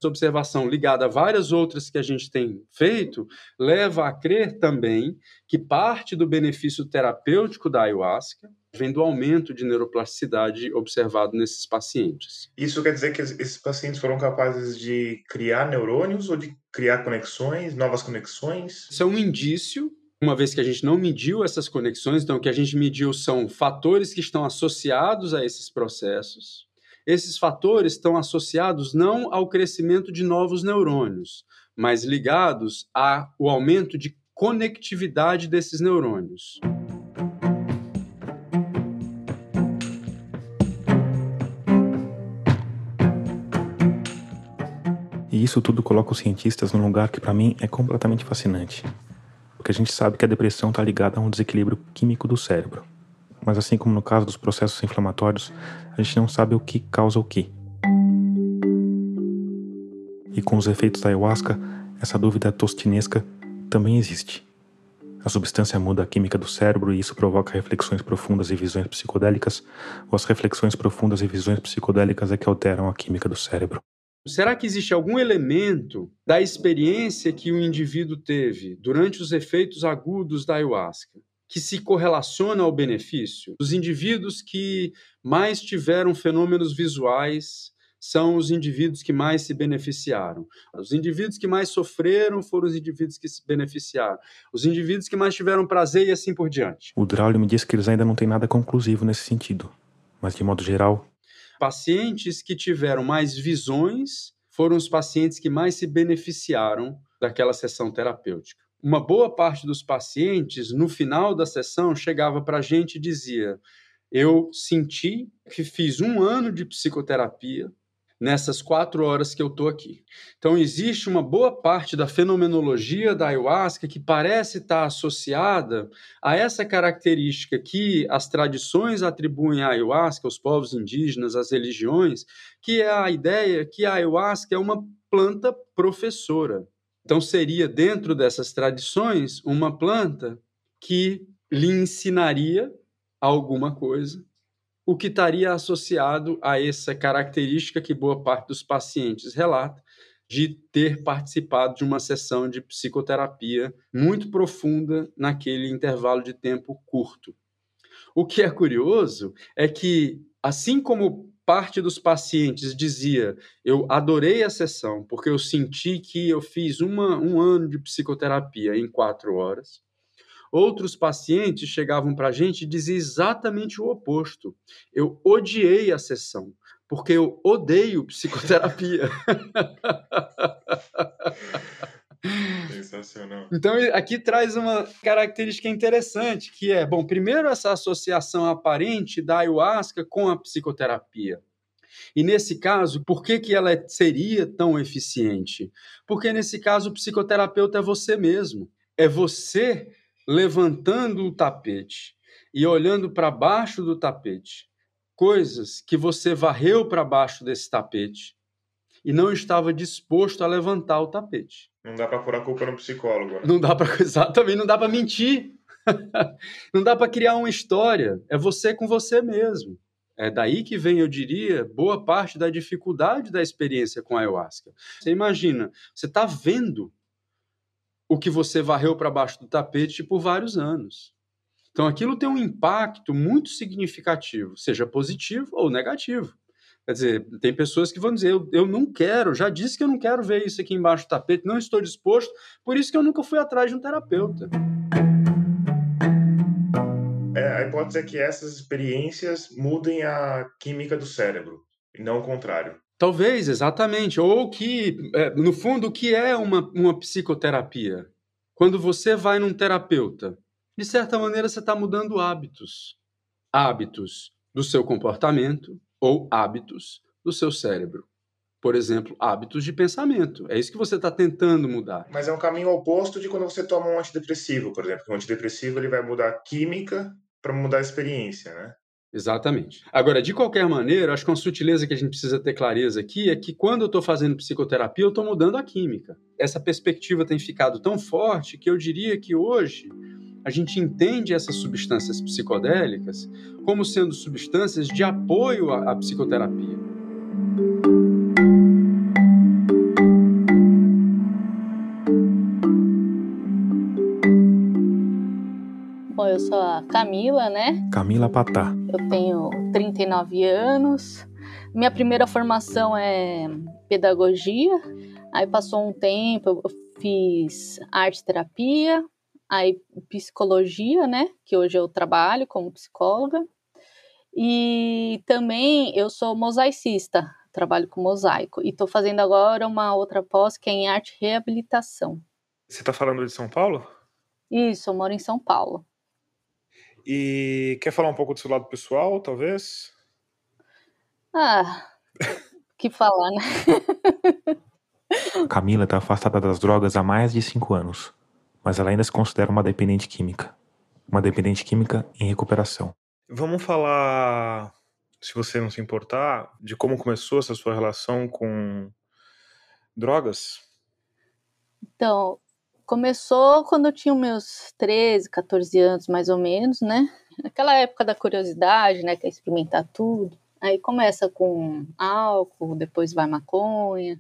S7: observação ligada a várias outras que a gente tem feito, leva a crer também que parte do benefício terapêutico da ayahuasca vem do aumento de neuroplasticidade observado nesses pacientes.
S8: Isso quer dizer que esses pacientes foram capazes de criar neurônios ou de criar conexões, novas conexões?
S7: Isso é um indício uma vez que a gente não mediu essas conexões, então o que a gente mediu são fatores que estão associados a esses processos, esses fatores estão associados não ao crescimento de novos neurônios, mas ligados ao aumento de conectividade desses neurônios.
S2: E isso tudo coloca os cientistas num lugar que para mim é completamente fascinante. Porque a gente sabe que a depressão está ligada a um desequilíbrio químico do cérebro mas assim como no caso dos processos inflamatórios, a gente não sabe o que causa o que. E com os efeitos da ayahuasca, essa dúvida tostinesca também existe. A substância muda a química do cérebro e isso provoca reflexões profundas e visões psicodélicas, ou as reflexões profundas e visões psicodélicas é que alteram a química do cérebro.
S7: Será que existe algum elemento da experiência que o indivíduo teve durante os efeitos agudos da ayahuasca que se correlaciona ao benefício. Os indivíduos que mais tiveram fenômenos visuais são os indivíduos que mais se beneficiaram. Os indivíduos que mais sofreram foram os indivíduos que se beneficiaram. Os indivíduos que mais tiveram prazer e assim por diante.
S2: O Draulio me disse que eles ainda não têm nada conclusivo nesse sentido, mas de modo geral.
S7: Pacientes que tiveram mais visões foram os pacientes que mais se beneficiaram daquela sessão terapêutica uma boa parte dos pacientes, no final da sessão, chegava para a gente e dizia: Eu senti que fiz um ano de psicoterapia, nessas quatro horas que eu estou aqui. Então, existe uma boa parte da fenomenologia da ayahuasca que parece estar associada a essa característica que as tradições atribuem à ayahuasca, aos povos indígenas, às religiões, que é a ideia que a ayahuasca é uma planta professora. Então, seria, dentro dessas tradições, uma planta que lhe ensinaria alguma coisa o que estaria associado a essa característica que boa parte dos pacientes relata de ter participado de uma sessão de psicoterapia muito profunda naquele intervalo de tempo curto. O que é curioso é que, assim como parte dos pacientes dizia: Eu adorei a sessão porque eu senti que eu fiz uma, um ano de psicoterapia em quatro horas. Outros pacientes chegavam para a gente e diziam exatamente o oposto. Eu odiei a sessão, porque eu odeio psicoterapia.
S8: Sensacional.
S7: Então, aqui traz uma característica interessante, que é, bom, primeiro essa associação aparente da ayahuasca com a psicoterapia. E nesse caso, por que, que ela seria tão eficiente? Porque nesse caso o psicoterapeuta é você mesmo. É você levantando o tapete e olhando para baixo do tapete coisas que você varreu para baixo desse tapete e não estava disposto a levantar o tapete.
S8: Não dá para pôr a culpa no psicólogo.
S7: Não dá para exatamente, não dá para mentir. não dá para criar uma história. É você com você mesmo. É daí que vem, eu diria, boa parte da dificuldade da experiência com a ayahuasca. Você imagina, você está vendo o que você varreu para baixo do tapete por vários anos. Então aquilo tem um impacto muito significativo, seja positivo ou negativo. Quer dizer, tem pessoas que vão dizer: eu, eu não quero, já disse que eu não quero ver isso aqui embaixo do tapete, não estou disposto, por isso que eu nunca fui atrás de um terapeuta.
S8: É, a hipótese é que essas experiências mudem a química do cérebro, e não o contrário.
S7: Talvez, exatamente. Ou que, é, no fundo, o que é uma, uma psicoterapia? Quando você vai num terapeuta, de certa maneira você está mudando hábitos. Hábitos do seu comportamento ou hábitos do seu cérebro. Por exemplo, hábitos de pensamento. É isso que você está tentando mudar.
S8: Mas é um caminho oposto de quando você toma um antidepressivo, por exemplo. O antidepressivo ele vai mudar a química para mudar a experiência, né?
S7: Exatamente. Agora, de qualquer maneira, acho que uma sutileza que a gente precisa ter clareza aqui é que quando eu estou fazendo psicoterapia, eu estou mudando a química. Essa perspectiva tem ficado tão forte que eu diria que hoje a gente entende essas substâncias psicodélicas como sendo substâncias de apoio à, à psicoterapia.
S9: Bom, eu sou a Camila, né?
S2: Camila Patá.
S9: Eu tenho 39 anos. Minha primeira formação é pedagogia. Aí passou um tempo, eu fiz arte terapia, aí psicologia, né? Que hoje eu trabalho como psicóloga. E também eu sou mosaicista, trabalho com mosaico. E estou fazendo agora uma outra pós que é em arte reabilitação.
S2: Você está falando de São Paulo?
S9: Isso, eu moro em São Paulo.
S2: E quer falar um pouco do seu lado pessoal, talvez?
S9: Ah, que falar, né?
S2: Camila está afastada das drogas há mais de cinco anos, mas ela ainda se considera uma dependente química. Uma dependente química em recuperação. Vamos falar, se você não se importar, de como começou essa sua relação com drogas?
S9: Então, Começou quando eu tinha meus 13, 14 anos, mais ou menos, né? Naquela época da curiosidade, né? Quer experimentar tudo. Aí começa com álcool, depois vai maconha.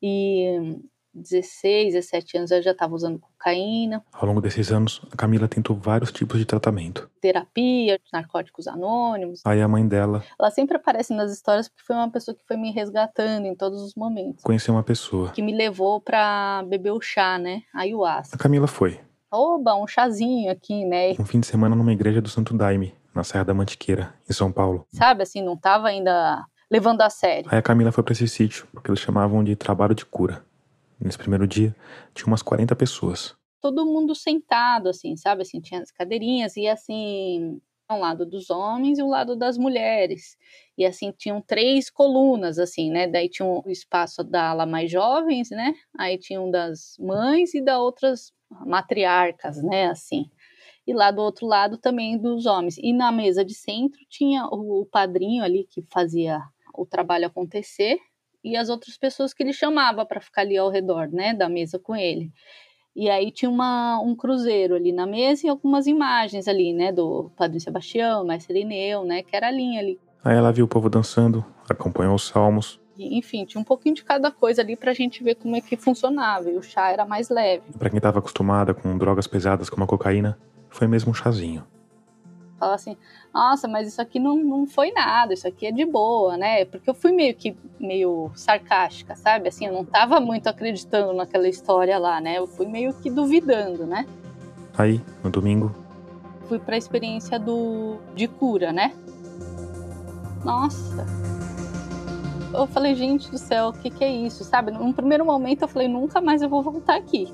S9: E 16, 17 anos eu já estava usando cocaína.
S2: Ao longo desses anos, a Camila tentou vários tipos de tratamento.
S9: Terapia, narcóticos anônimos.
S2: Aí a mãe dela.
S9: Ela sempre aparece nas histórias porque foi uma pessoa que foi me resgatando em todos os momentos.
S2: Conheceu uma pessoa.
S9: Que me levou para beber o chá, né? Ayahuasca.
S2: A Camila foi.
S9: Oba, um chazinho aqui, né?
S2: Um fim de semana numa igreja do Santo Daime, na Serra da Mantiqueira, em São Paulo.
S9: Sabe, assim, não tava ainda levando a sério.
S2: Aí a Camila foi para esse sítio, porque eles chamavam de trabalho de cura. Nesse primeiro dia, tinha umas 40 pessoas.
S9: Todo mundo sentado, assim, sabe? Assim, tinha as cadeirinhas e, assim, um lado dos homens e um lado das mulheres. E assim tinham três colunas assim, né? Daí tinha o um espaço da ala mais jovens, né? Aí tinha um das mães e da outras matriarcas, né, assim. E lá do outro lado também dos homens. E na mesa de centro tinha o padrinho ali que fazia o trabalho acontecer e as outras pessoas que ele chamava para ficar ali ao redor, né, da mesa com ele. E aí tinha uma, um cruzeiro ali na mesa e algumas imagens ali, né, do Padre Sebastião, Mestre Irineu, né, que era a linha ali.
S2: Aí ela viu o povo dançando, acompanhou os salmos.
S9: E, enfim, tinha um pouquinho de cada coisa ali pra gente ver como é que funcionava. E o chá era mais leve.
S2: Para quem estava acostumada com drogas pesadas como a cocaína, foi mesmo um chazinho
S9: fala assim, nossa, mas isso aqui não, não foi nada, isso aqui é de boa, né? Porque eu fui meio que meio sarcástica, sabe? Assim, eu não tava muito acreditando naquela história lá, né? Eu fui meio que duvidando, né?
S2: Aí, no domingo,
S9: fui para a experiência do de cura, né? Nossa. Eu falei, gente do céu, o que, que é isso, sabe? Num primeiro momento eu falei, nunca mais eu vou voltar aqui.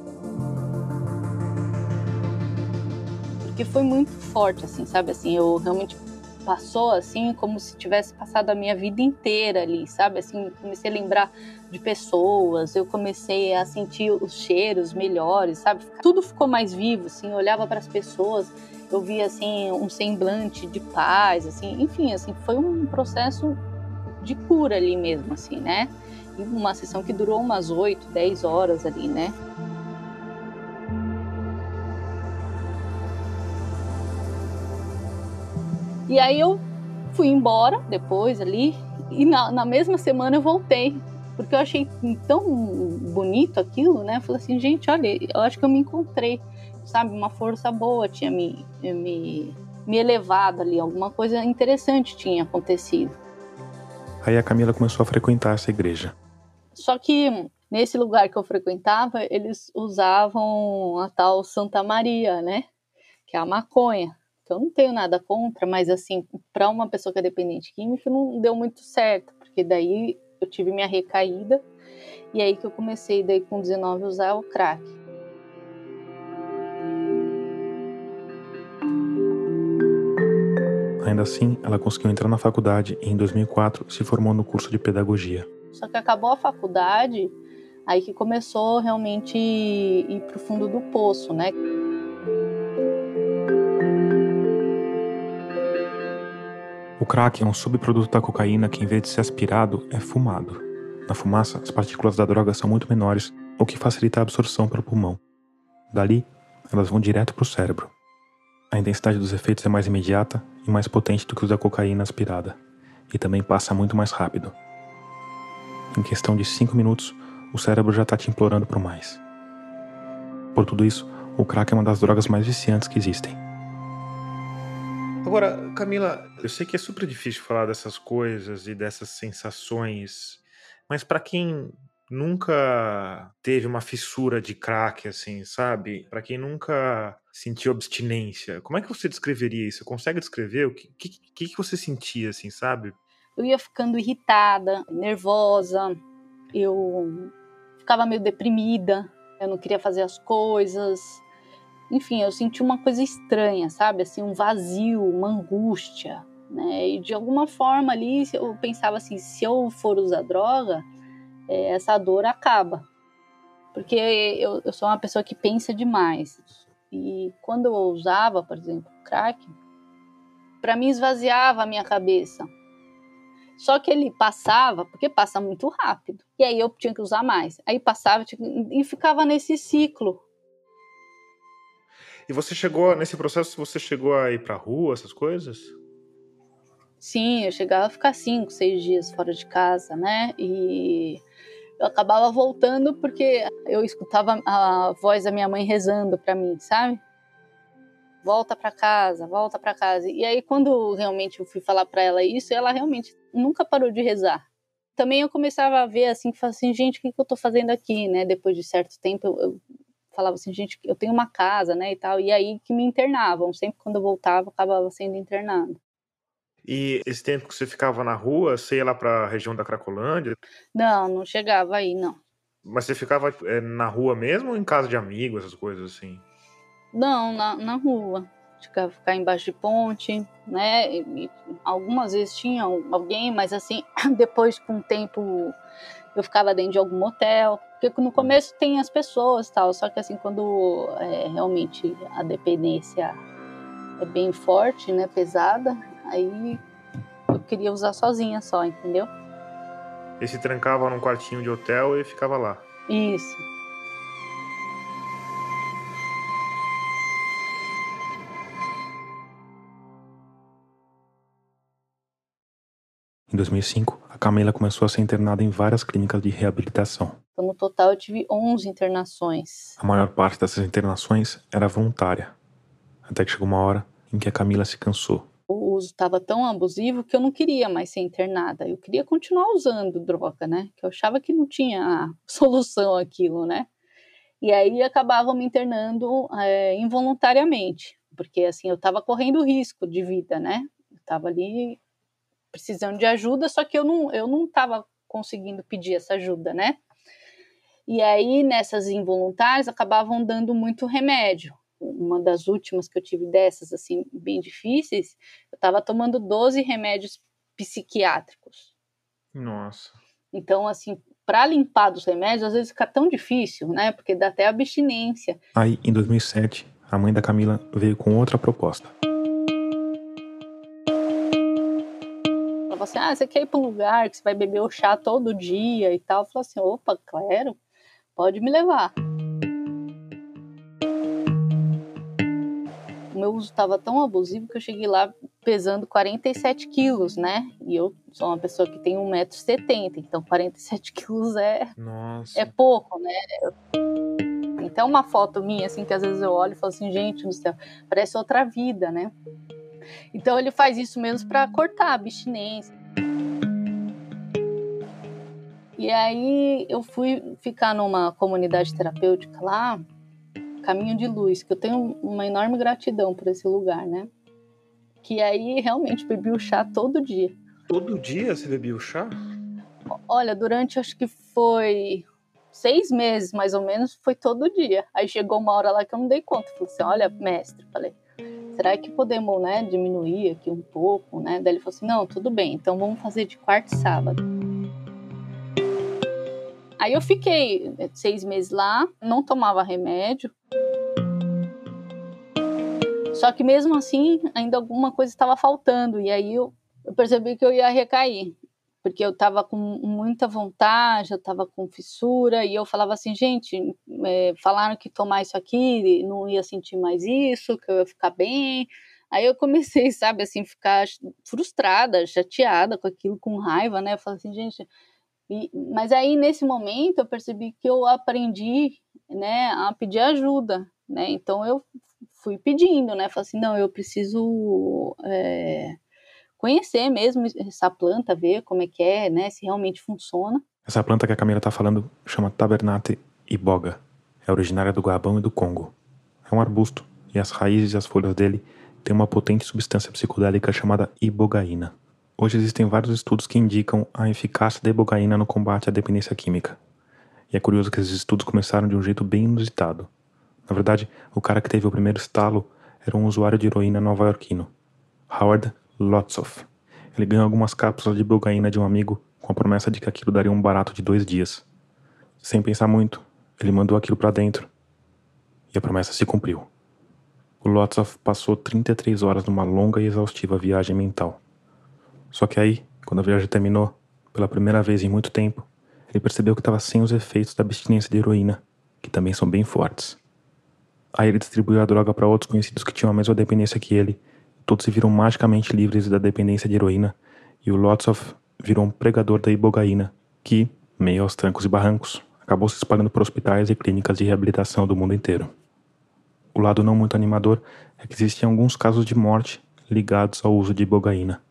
S9: Porque foi muito forte, assim, sabe? Assim, eu realmente passou assim como se tivesse passado a minha vida inteira ali, sabe? Assim, comecei a lembrar de pessoas, eu comecei a sentir os cheiros melhores, sabe? Tudo ficou mais vivo, assim, eu olhava para as pessoas, eu via assim um semblante de paz, assim, enfim, assim, foi um processo de cura ali mesmo, assim, né? E uma sessão que durou umas 8, 10 horas ali, né? E aí eu fui embora depois ali, e na, na mesma semana eu voltei, porque eu achei tão bonito aquilo, né? Eu falei assim, gente, olha, eu acho que eu me encontrei, sabe? Uma força boa tinha me, me, me elevado ali, alguma coisa interessante tinha acontecido.
S2: Aí a Camila começou a frequentar essa igreja.
S9: Só que nesse lugar que eu frequentava, eles usavam a tal Santa Maria, né? Que é a maconha que eu não tenho nada contra, mas assim, para uma pessoa que é dependente química não deu muito certo, porque daí eu tive minha recaída e aí que eu comecei daí com 19 a usar o crack.
S2: Ainda assim, ela conseguiu entrar na faculdade e em 2004 se formou no curso de pedagogia.
S9: Só que acabou a faculdade, aí que começou realmente ir para o fundo do poço, né?
S2: O crack é um subproduto da cocaína que, em vez de ser aspirado, é fumado. Na fumaça, as partículas da droga são muito menores, o que facilita a absorção pelo pulmão. Dali, elas vão direto para o cérebro. A intensidade dos efeitos é mais imediata e mais potente do que os da cocaína aspirada, e também passa muito mais rápido. Em questão de 5 minutos, o cérebro já está te implorando por mais. Por tudo isso, o crack é uma das drogas mais viciantes que existem.
S10: Agora, Camila, eu sei que é super difícil falar dessas coisas e dessas sensações, mas para quem nunca teve uma fissura de crack, assim, sabe? Para quem nunca sentiu abstinência, como é que você descreveria isso? Consegue descrever o que, que, que você sentia, assim, sabe?
S9: Eu ia ficando irritada, nervosa, eu ficava meio deprimida, eu não queria fazer as coisas, enfim, eu senti uma coisa estranha, sabe? Assim, um vazio, uma angústia, né? E de alguma forma ali eu pensava assim, se eu for usar droga, é, essa dor acaba. Porque eu, eu sou uma pessoa que pensa demais. E quando eu usava, por exemplo, crack, para mim esvaziava a minha cabeça. Só que ele passava, porque passa muito rápido. E aí eu tinha que usar mais. Aí passava e ficava nesse ciclo
S10: e você chegou, nesse processo, você chegou a ir pra rua, essas coisas?
S9: Sim, eu chegava a ficar cinco, seis dias fora de casa, né? E eu acabava voltando porque eu escutava a voz da minha mãe rezando para mim, sabe? Volta para casa, volta para casa. E aí quando realmente eu fui falar para ela isso, ela realmente nunca parou de rezar. Também eu começava a ver assim, que assim, gente, o que, eu tô fazendo aqui, né? Depois de certo tempo, eu falava assim, gente, eu tenho uma casa, né, e tal, e aí que me internavam, sempre quando eu voltava, acabava sendo internado.
S10: E esse tempo que você ficava na rua, você ia lá para a região da Cracolândia?
S9: Não, não chegava aí, não.
S10: Mas você ficava é, na rua mesmo ou em casa de amigos, essas coisas assim?
S9: Não, na, na rua. ficar, ficar embaixo de ponte, né? E, algumas vezes tinha alguém, mas assim, depois com o tempo eu ficava dentro de algum hotel, porque no começo tem as pessoas tal, só que assim, quando é, realmente a dependência é bem forte, né, pesada, aí eu queria usar sozinha só, entendeu?
S10: E se trancava num quartinho de hotel e ficava lá.
S9: Isso.
S2: Em 2005, a Camila começou a ser internada em várias clínicas de reabilitação.
S9: Então, no total, eu tive 11 internações.
S2: A maior parte dessas internações era voluntária. Até que chegou uma hora em que a Camila se cansou.
S9: O uso estava tão abusivo que eu não queria mais ser internada. Eu queria continuar usando droga, né? Que eu achava que não tinha solução aquilo, né? E aí acabavam me internando é, involuntariamente, porque assim eu estava correndo risco de vida, né? Eu estava ali precisando de ajuda, só que eu não eu não estava conseguindo pedir essa ajuda, né? E aí nessas involuntárias acabavam dando muito remédio. Uma das últimas que eu tive dessas assim bem difíceis, eu estava tomando 12 remédios psiquiátricos.
S10: Nossa.
S9: Então assim, para limpar dos remédios às vezes fica tão difícil, né? Porque dá até abstinência.
S2: Aí, em 2007, a mãe da Camila veio com outra proposta.
S9: Ela falou assim: ah, você quer ir para um lugar que você vai beber o chá todo dia e tal? Eu falei assim: opa, claro, pode me levar. O meu uso estava tão abusivo que eu cheguei lá pesando 47 quilos, né? E eu sou uma pessoa que tem 1,70m, então 47 quilos é,
S10: Nossa.
S9: é pouco, né? Então, uma foto minha, assim, que às vezes eu olho e falo assim, gente do céu, parece outra vida, né? Então ele faz isso mesmo para cortar a abstinência. E aí eu fui ficar numa comunidade terapêutica lá, Caminho de Luz, que eu tenho uma enorme gratidão por esse lugar, né? Que aí realmente bebi o chá todo dia.
S10: Todo dia você bebia o chá?
S9: Olha, durante acho que foi seis meses mais ou menos, foi todo dia. Aí chegou uma hora lá que eu não dei conta. Falei assim: olha, mestre, falei, será que podemos, né, diminuir aqui um pouco, né? Daí ele falou assim, não, tudo bem, então vamos fazer de quarta e sábado. Aí eu fiquei seis meses lá, não tomava remédio. Só que mesmo assim, ainda alguma coisa estava faltando. E aí eu, eu percebi que eu ia recair. Porque eu estava com muita vontade, eu estava com fissura, e eu falava assim, gente, é, falaram que tomar isso aqui não ia sentir mais isso, que eu ia ficar bem. Aí eu comecei, sabe, assim, ficar frustrada, chateada com aquilo, com raiva, né? Eu falei assim, gente. E, mas aí nesse momento eu percebi que eu aprendi, né, a pedir ajuda, né? Então eu fui pedindo, né? Falei assim, não, eu preciso é, conhecer mesmo essa planta, ver como é que é, né? Se realmente funciona.
S2: Essa planta que a Camila está falando chama Tabernate iboga. É originária do Gabão e do Congo. É um arbusto e as raízes e as folhas dele têm uma potente substância psicodélica chamada ibogaína. Hoje existem vários estudos que indicam a eficácia da ibogaína no combate à dependência química. E é curioso que esses estudos começaram de um jeito bem inusitado. Na verdade, o cara que teve o primeiro estalo era um usuário de heroína nova-iorquino, Howard Lotsoff. Ele ganhou algumas cápsulas de ibogaína de um amigo com a promessa de que aquilo daria um barato de dois dias. Sem pensar muito, ele mandou aquilo para dentro. E a promessa se cumpriu. O Lotsoff passou 33 horas numa longa e exaustiva viagem mental. Só que aí, quando a viagem terminou, pela primeira vez em muito tempo, ele percebeu que estava sem os efeitos da abstinência de heroína, que também são bem fortes. Aí ele distribuiu a droga para outros conhecidos que tinham a mesma dependência que ele. Todos se viram magicamente livres da dependência de heroína, e o Lotsov virou um pregador da ibogaína, que, meio aos trancos e barrancos, acabou se espalhando por hospitais e clínicas de reabilitação do mundo inteiro. O lado não muito animador é que existem alguns casos de morte ligados ao uso de ibogaína.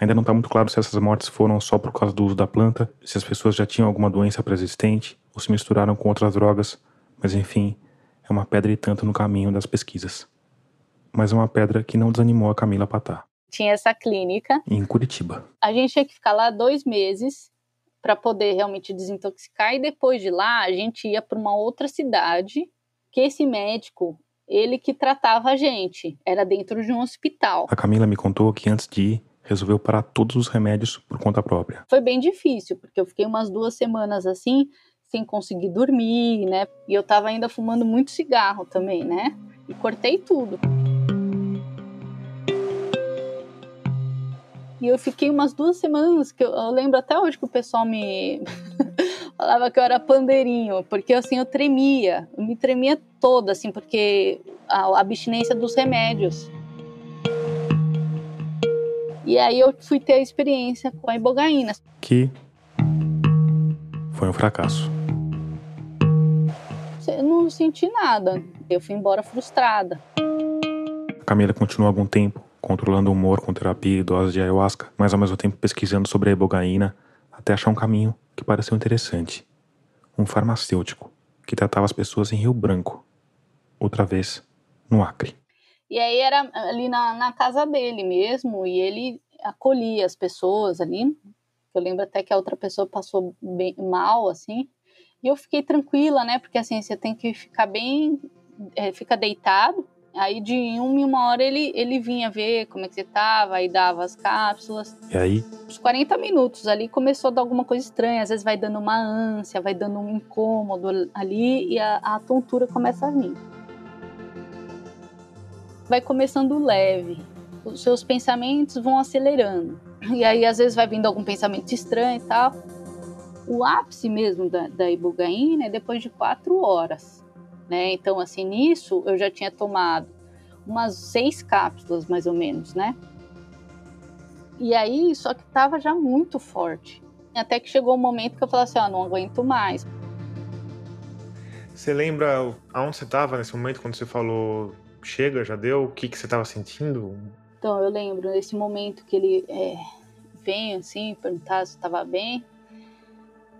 S2: Ainda não está muito claro se essas mortes foram só por causa do uso da planta, se as pessoas já tinham alguma doença pré-existente ou se misturaram com outras drogas, mas enfim, é uma pedra e tanto no caminho das pesquisas. Mas é uma pedra que não desanimou a Camila Patá.
S9: Tinha essa clínica.
S2: Em Curitiba.
S9: A gente tinha que ficar lá dois meses para poder realmente desintoxicar e depois de lá a gente ia para uma outra cidade que esse médico ele que tratava a gente. Era dentro de um hospital.
S2: A Camila me contou que antes de ir, resolveu parar todos os remédios por conta própria.
S9: Foi bem difícil, porque eu fiquei umas duas semanas assim, sem conseguir dormir, né? E eu tava ainda fumando muito cigarro também, né? E cortei tudo. E eu fiquei umas duas semanas, que eu, eu lembro até hoje que o pessoal me falava que eu era pandeirinho, porque assim eu tremia, eu me tremia toda, assim, porque a, abstinência dos remédios. E aí eu fui ter a experiência com a ibogaína.
S2: Que foi um fracasso.
S9: Eu não senti nada. Eu fui embora frustrada.
S2: A Camila continuou algum tempo controlando o humor com terapia e doses de ayahuasca, mas ao mesmo tempo pesquisando sobre a ibogaína até achar um caminho que pareceu interessante. Um farmacêutico que tratava as pessoas em Rio Branco, outra vez no Acre.
S9: E aí era ali na, na casa dele mesmo, e ele acolhia as pessoas ali. Eu lembro até que a outra pessoa passou bem mal, assim, e eu fiquei tranquila, né? Porque assim, você tem que ficar bem, é, fica deitado. Aí de uma em uma hora ele, ele vinha ver como é que você tava, aí dava as cápsulas.
S2: E aí?
S9: Uns 40 minutos ali começou a dar alguma coisa estranha, às vezes vai dando uma ânsia, vai dando um incômodo ali e a, a tontura começa a vir. Vai começando leve, os seus pensamentos vão acelerando. E aí às vezes vai vindo algum pensamento estranho e tal. O ápice mesmo da, da é depois de quatro horas. Né? Então, assim, nisso eu já tinha tomado umas seis cápsulas, mais ou menos, né? E aí, só que tava já muito forte. Até que chegou um momento que eu falei assim, ó, não aguento mais.
S10: Você lembra aonde você estava nesse momento, quando você falou chega, já deu? O que, que você estava sentindo?
S9: Então, eu lembro nesse momento que ele é, vem assim, perguntar se estava bem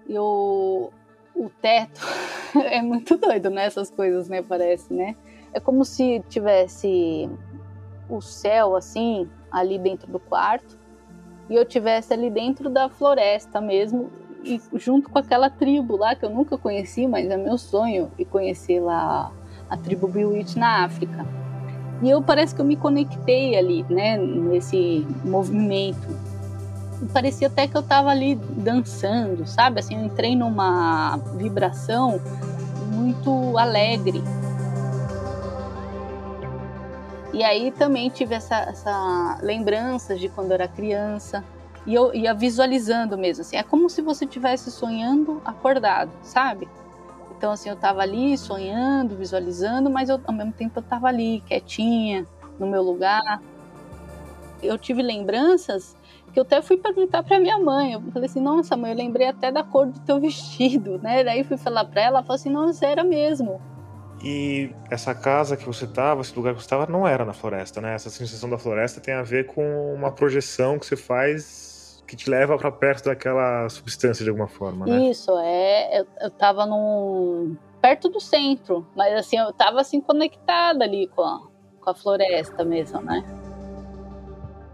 S9: eu, o teto é muito doido, né? Essas coisas, né? Parece, né? É como se tivesse o céu assim ali dentro do quarto e eu tivesse ali dentro da floresta mesmo e junto com aquela tribo lá que eu nunca conheci, mas é meu sonho e conhecer lá a tribo Biwit na África. E eu parece que eu me conectei ali, né, nesse movimento parecia até que eu tava ali dançando, sabe? Assim, eu entrei numa vibração muito alegre. E aí também tive essa, essa lembrança de quando eu era criança. E eu ia visualizando mesmo, assim, é como se você estivesse sonhando acordado, sabe? Então, assim, eu tava ali sonhando, visualizando, mas eu, ao mesmo tempo eu tava ali, quietinha, no meu lugar. Eu tive lembranças que eu até fui perguntar para minha mãe. Eu falei assim: "Nossa, mãe, eu lembrei até da cor do teu vestido", né? Daí fui falar para ela, ela falou assim: "Nossa, era mesmo".
S10: E essa casa que você estava, esse lugar que você estava, não era na floresta, né? Essa sensação da floresta tem a ver com uma projeção que você faz que te leva para perto daquela substância de alguma forma, né?
S9: Isso, é. Eu, eu tava num. perto do centro, mas assim, eu tava assim conectada ali com a, com a floresta mesmo, né?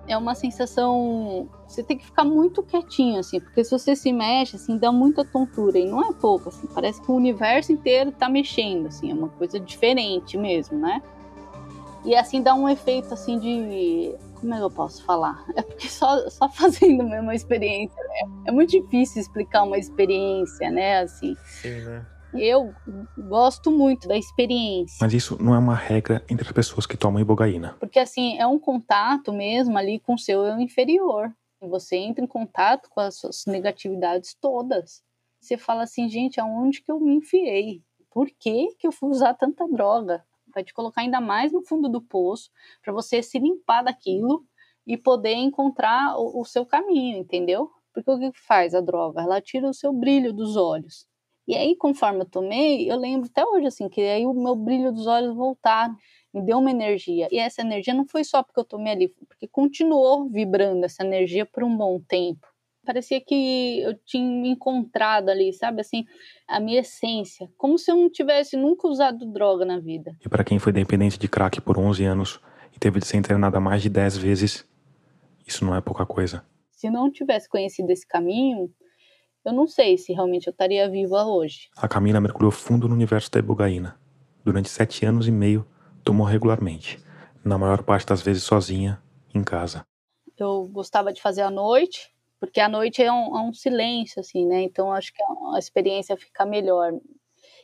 S9: é uma sensação. Você tem que ficar muito quietinho, assim, porque se você se mexe, assim, dá muita tontura. E não é pouco, assim, parece que o universo inteiro tá mexendo, assim, é uma coisa diferente mesmo, né? E assim dá um efeito, assim, de. Como é que eu posso falar? É porque só, só fazendo mesmo a experiência, né? É muito difícil explicar uma experiência, né? Assim.
S10: Sim, né?
S9: Eu gosto muito da experiência.
S2: Mas isso não é uma regra entre as pessoas que tomam ibogaína.
S9: Porque assim, é um contato mesmo ali com o seu eu inferior. Você entra em contato com as suas negatividades todas. Você fala assim, gente, aonde que eu me enfiei? Por que que eu fui usar tanta droga? Vai te colocar ainda mais no fundo do poço para você se limpar daquilo e poder encontrar o, o seu caminho, entendeu? Porque o que faz a droga? Ela tira o seu brilho dos olhos. E aí, conforme eu tomei, eu lembro até hoje, assim, que aí o meu brilho dos olhos voltaram, me deu uma energia. E essa energia não foi só porque eu tomei ali, porque continuou vibrando essa energia por um bom tempo. Parecia que eu tinha me encontrado ali, sabe, assim, a minha essência, como se eu não tivesse nunca usado droga na vida.
S2: E para quem foi dependente de crack por 11 anos e teve de ser internada mais de 10 vezes, isso não é pouca coisa.
S9: Se não tivesse conhecido esse caminho, eu não sei se realmente eu estaria viva hoje.
S2: A Camila mergulhou fundo no universo da ibogaína. Durante sete anos e meio, tomou regularmente, na maior parte das vezes sozinha, em casa.
S9: Eu gostava de fazer à noite, porque à noite é um, é um silêncio, assim, né? Então acho que a, a experiência fica melhor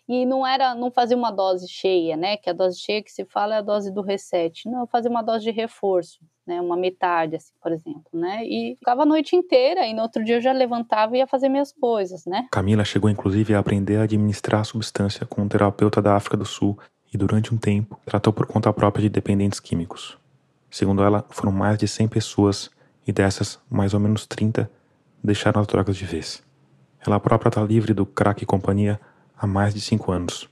S9: e não era não fazer uma dose cheia, né? Que a dose cheia que se fala é a dose do reset. Não, fazer uma dose de reforço, né? Uma metade, assim, por exemplo, né? E ficava a noite inteira e no outro dia eu já levantava e ia fazer minhas coisas, né?
S2: Camila chegou inclusive a aprender a administrar a substância com um terapeuta da África do Sul e durante um tempo tratou por conta própria de dependentes químicos. Segundo ela, foram mais de 100 pessoas e dessas, mais ou menos 30 deixaram as drogas de vez. Ela própria está livre do crack e companhia há mais de cinco anos.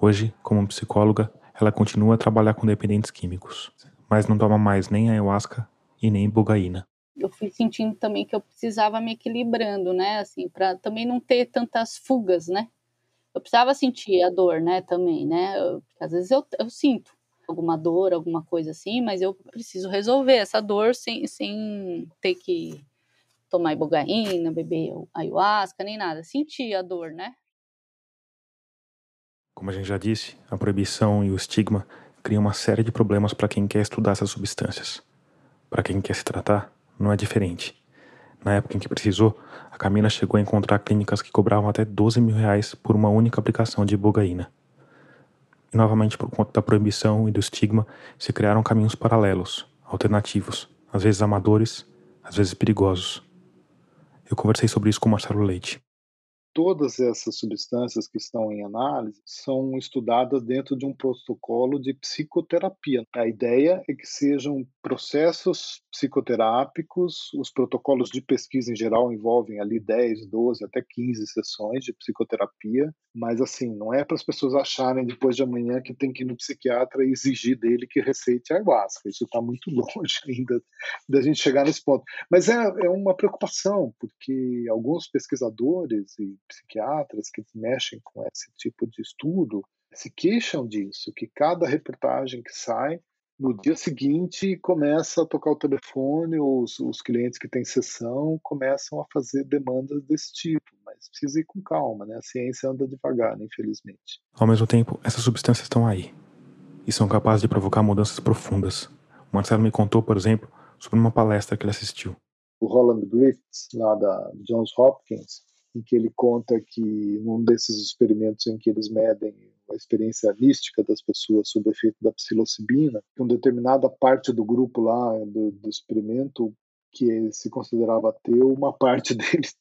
S2: Hoje, como psicóloga, ela continua a trabalhar com dependentes químicos, mas não toma mais nem ayahuasca e nem bugaína.
S9: Eu fui sentindo também que eu precisava me equilibrando, né, assim, para também não ter tantas fugas, né? Eu precisava sentir a dor, né, também, né? Eu, às vezes eu, eu sinto alguma dor, alguma coisa assim, mas eu preciso resolver essa dor sem, sem ter que tomar ibogaína, beber ayahuasca, nem nada. Sentir a dor, né?
S2: Como a gente já disse, a proibição e o estigma criam uma série de problemas para quem quer estudar essas substâncias. Para quem quer se tratar, não é diferente. Na época em que precisou, a Camila chegou a encontrar clínicas que cobravam até 12 mil reais por uma única aplicação de ibogaína. Novamente, por conta da proibição e do estigma, se criaram caminhos paralelos, alternativos, às vezes amadores, às vezes perigosos. Eu conversei sobre isso com Marcelo Leite
S4: todas essas substâncias que estão em análise são estudadas dentro de um protocolo de psicoterapia. A ideia é que sejam processos psicoterápicos, os protocolos de pesquisa em geral envolvem ali 10, 12, até 15 sessões de psicoterapia, mas assim, não é para as pessoas acharem depois de amanhã que tem que ir no psiquiatra e exigir dele que receite ayahuasca. Isso está muito longe ainda da gente chegar nesse ponto. Mas é, é uma preocupação, porque alguns pesquisadores e psiquiatras que mexem com esse tipo de estudo se queixam disso, que cada reportagem que sai, no dia seguinte começa a tocar o telefone, os, os clientes que têm sessão começam a fazer demandas desse tipo, mas precisa ir com calma, né? A ciência anda devagar, infelizmente.
S2: Ao mesmo tempo, essas substâncias estão aí e são capazes de provocar mudanças profundas. O Marcelo me contou, por exemplo, sobre uma palestra que ele assistiu.
S4: O Roland Griffiths, lá da Johns Hopkins, em que ele conta que num desses experimentos em que eles medem a experiência mística das pessoas sob o efeito da psilocibina, uma determinada parte do grupo lá do, do experimento que se considerava ateu, uma parte deles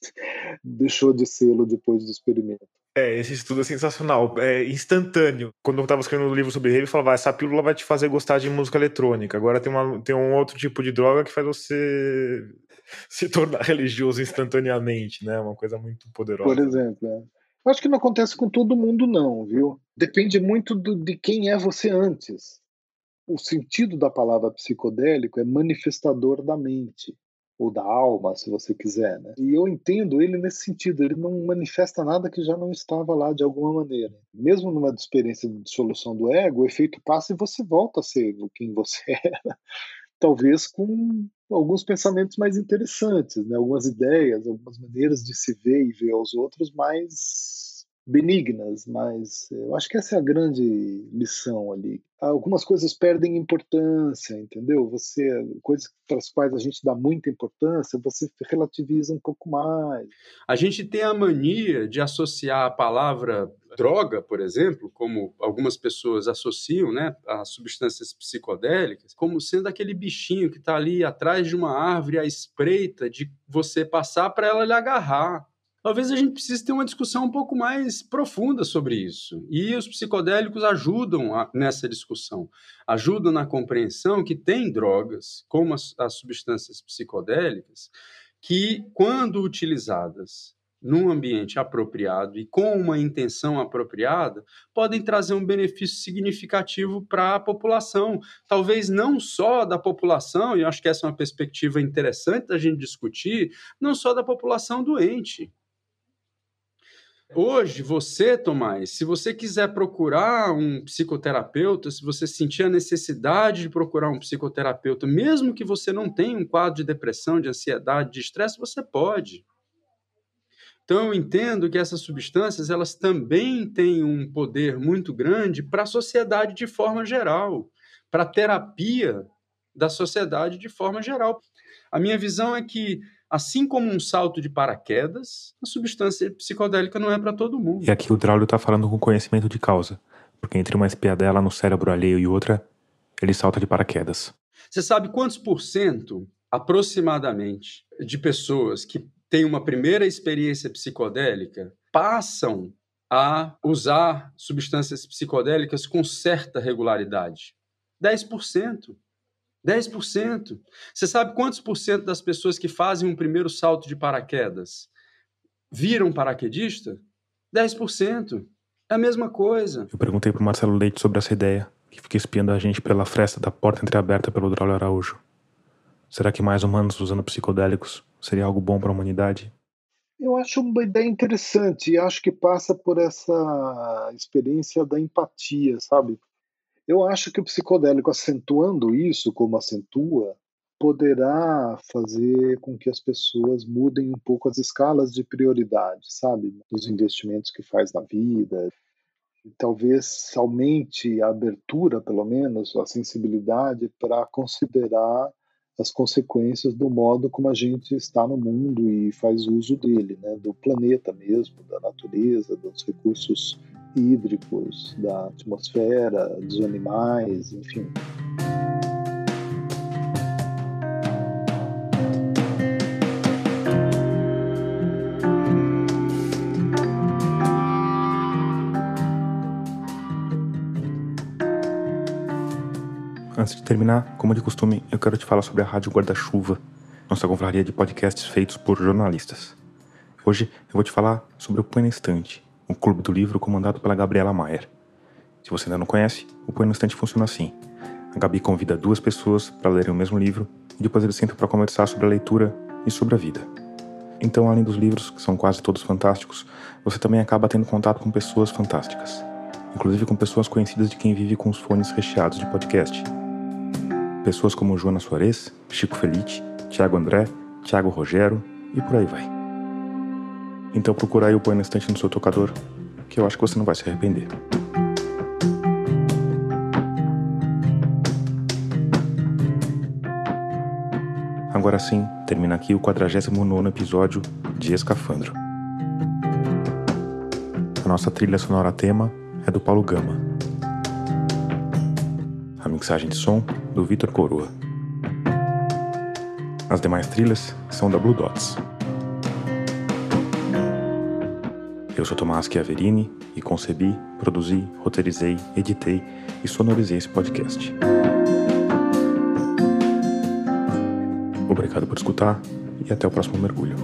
S4: deixou de sê-lo depois do experimento.
S10: É, esse estudo é sensacional, é instantâneo. Quando eu estava escrevendo um livro sobre rave, eu falava, essa pílula vai te fazer gostar de música eletrônica. Agora tem, uma, tem um outro tipo de droga que faz você se tornar religioso instantaneamente, né? Uma coisa muito poderosa.
S4: Por exemplo, é. Eu acho que não acontece com todo mundo, não, viu? Depende muito do, de quem é você antes. O sentido da palavra psicodélico é manifestador da mente, ou da alma, se você quiser. Né? E eu entendo ele nesse sentido, ele não manifesta nada que já não estava lá de alguma maneira. Mesmo numa experiência de dissolução do ego, o efeito passa e você volta a ser quem você era talvez com alguns pensamentos mais interessantes, né? algumas ideias, algumas maneiras de se ver e ver aos outros mais benignas, mas eu acho que essa é a grande lição ali. Algumas coisas perdem importância, entendeu? Você coisas para as quais a gente dá muita importância, você relativiza um pouco mais.
S7: A gente tem a mania de associar a palavra droga, por exemplo, como algumas pessoas associam, né, a substâncias psicodélicas, como sendo aquele bichinho que está ali atrás de uma árvore à espreita de você passar para ela lhe agarrar. Talvez a gente precise ter uma discussão um pouco mais profunda sobre isso. E os psicodélicos ajudam a, nessa discussão, ajudam na compreensão que tem drogas, como as, as substâncias psicodélicas, que, quando utilizadas num ambiente apropriado e com uma intenção apropriada, podem trazer um benefício significativo para a população. Talvez não só da população, e acho que essa é uma perspectiva interessante da gente discutir, não só da população doente. Hoje, você, Tomás, se você quiser procurar um psicoterapeuta, se você sentir a necessidade de procurar um psicoterapeuta, mesmo que você não tenha um quadro de depressão, de ansiedade, de estresse, você pode Então eu entendo que essas substâncias elas também têm um poder muito grande para a sociedade de forma geral, para a terapia da sociedade de forma geral. A minha visão é que assim como um salto de paraquedas, a substância psicodélica não é para todo mundo.
S2: E aqui o Draulio está falando com conhecimento de causa, porque entre uma espiadela no cérebro alheio e outra, ele salta de paraquedas.
S7: Você sabe quantos por cento, aproximadamente, de pessoas que têm uma primeira experiência psicodélica passam a usar substâncias psicodélicas com certa regularidade? 10%. 10%. Você sabe quantos por cento das pessoas que fazem um primeiro salto de paraquedas viram paraquedista? 10%. É a mesma coisa.
S2: Eu perguntei para Marcelo Leite sobre essa ideia, que fica espiando a gente pela fresta da porta entreaberta pelo Draulio Araújo. Será que mais humanos usando psicodélicos seria algo bom para a humanidade?
S4: Eu acho uma ideia interessante e acho que passa por essa experiência da empatia, sabe? Eu acho que o psicodélico acentuando isso, como acentua, poderá fazer com que as pessoas mudem um pouco as escalas de prioridade, sabe? Dos investimentos que faz na vida. Talvez aumente a abertura, pelo menos, a sensibilidade para considerar as consequências do modo como a gente está no mundo e faz uso dele, né? do planeta mesmo, da natureza, dos recursos hídricos, da atmosfera, dos animais, enfim.
S2: Antes de terminar, como de costume, eu quero te falar sobre a Rádio Guarda-Chuva, nossa confraria de podcasts feitos por jornalistas. Hoje eu vou te falar sobre o Põe na Estante, o Clube do Livro comandado pela Gabriela Maier. Se você ainda não conhece, o Põe na Estante funciona assim. A Gabi convida duas pessoas para lerem o mesmo livro e depois eles sentam para conversar sobre a leitura e sobre a vida. Então, além dos livros, que são quase todos fantásticos, você também acaba tendo contato com pessoas fantásticas, inclusive com pessoas conhecidas de quem vive com os fones recheados de podcast. Pessoas como Joana Soares, Chico Felite, Tiago André, Tiago Rogero e por aí vai. Então procura aí o Põe na Estante no seu tocador, que eu acho que você não vai se arrepender. Agora sim, termina aqui o 49 episódio de Escafandro. A nossa trilha sonora tema é do Paulo Gama. A mixagem de som do Vitor Coroa. As demais trilhas são da Blue Dots. Eu sou Tomás Chiaverini e concebi, produzi, roteirizei, editei e sonorizei esse podcast. Obrigado por escutar e até o próximo mergulho.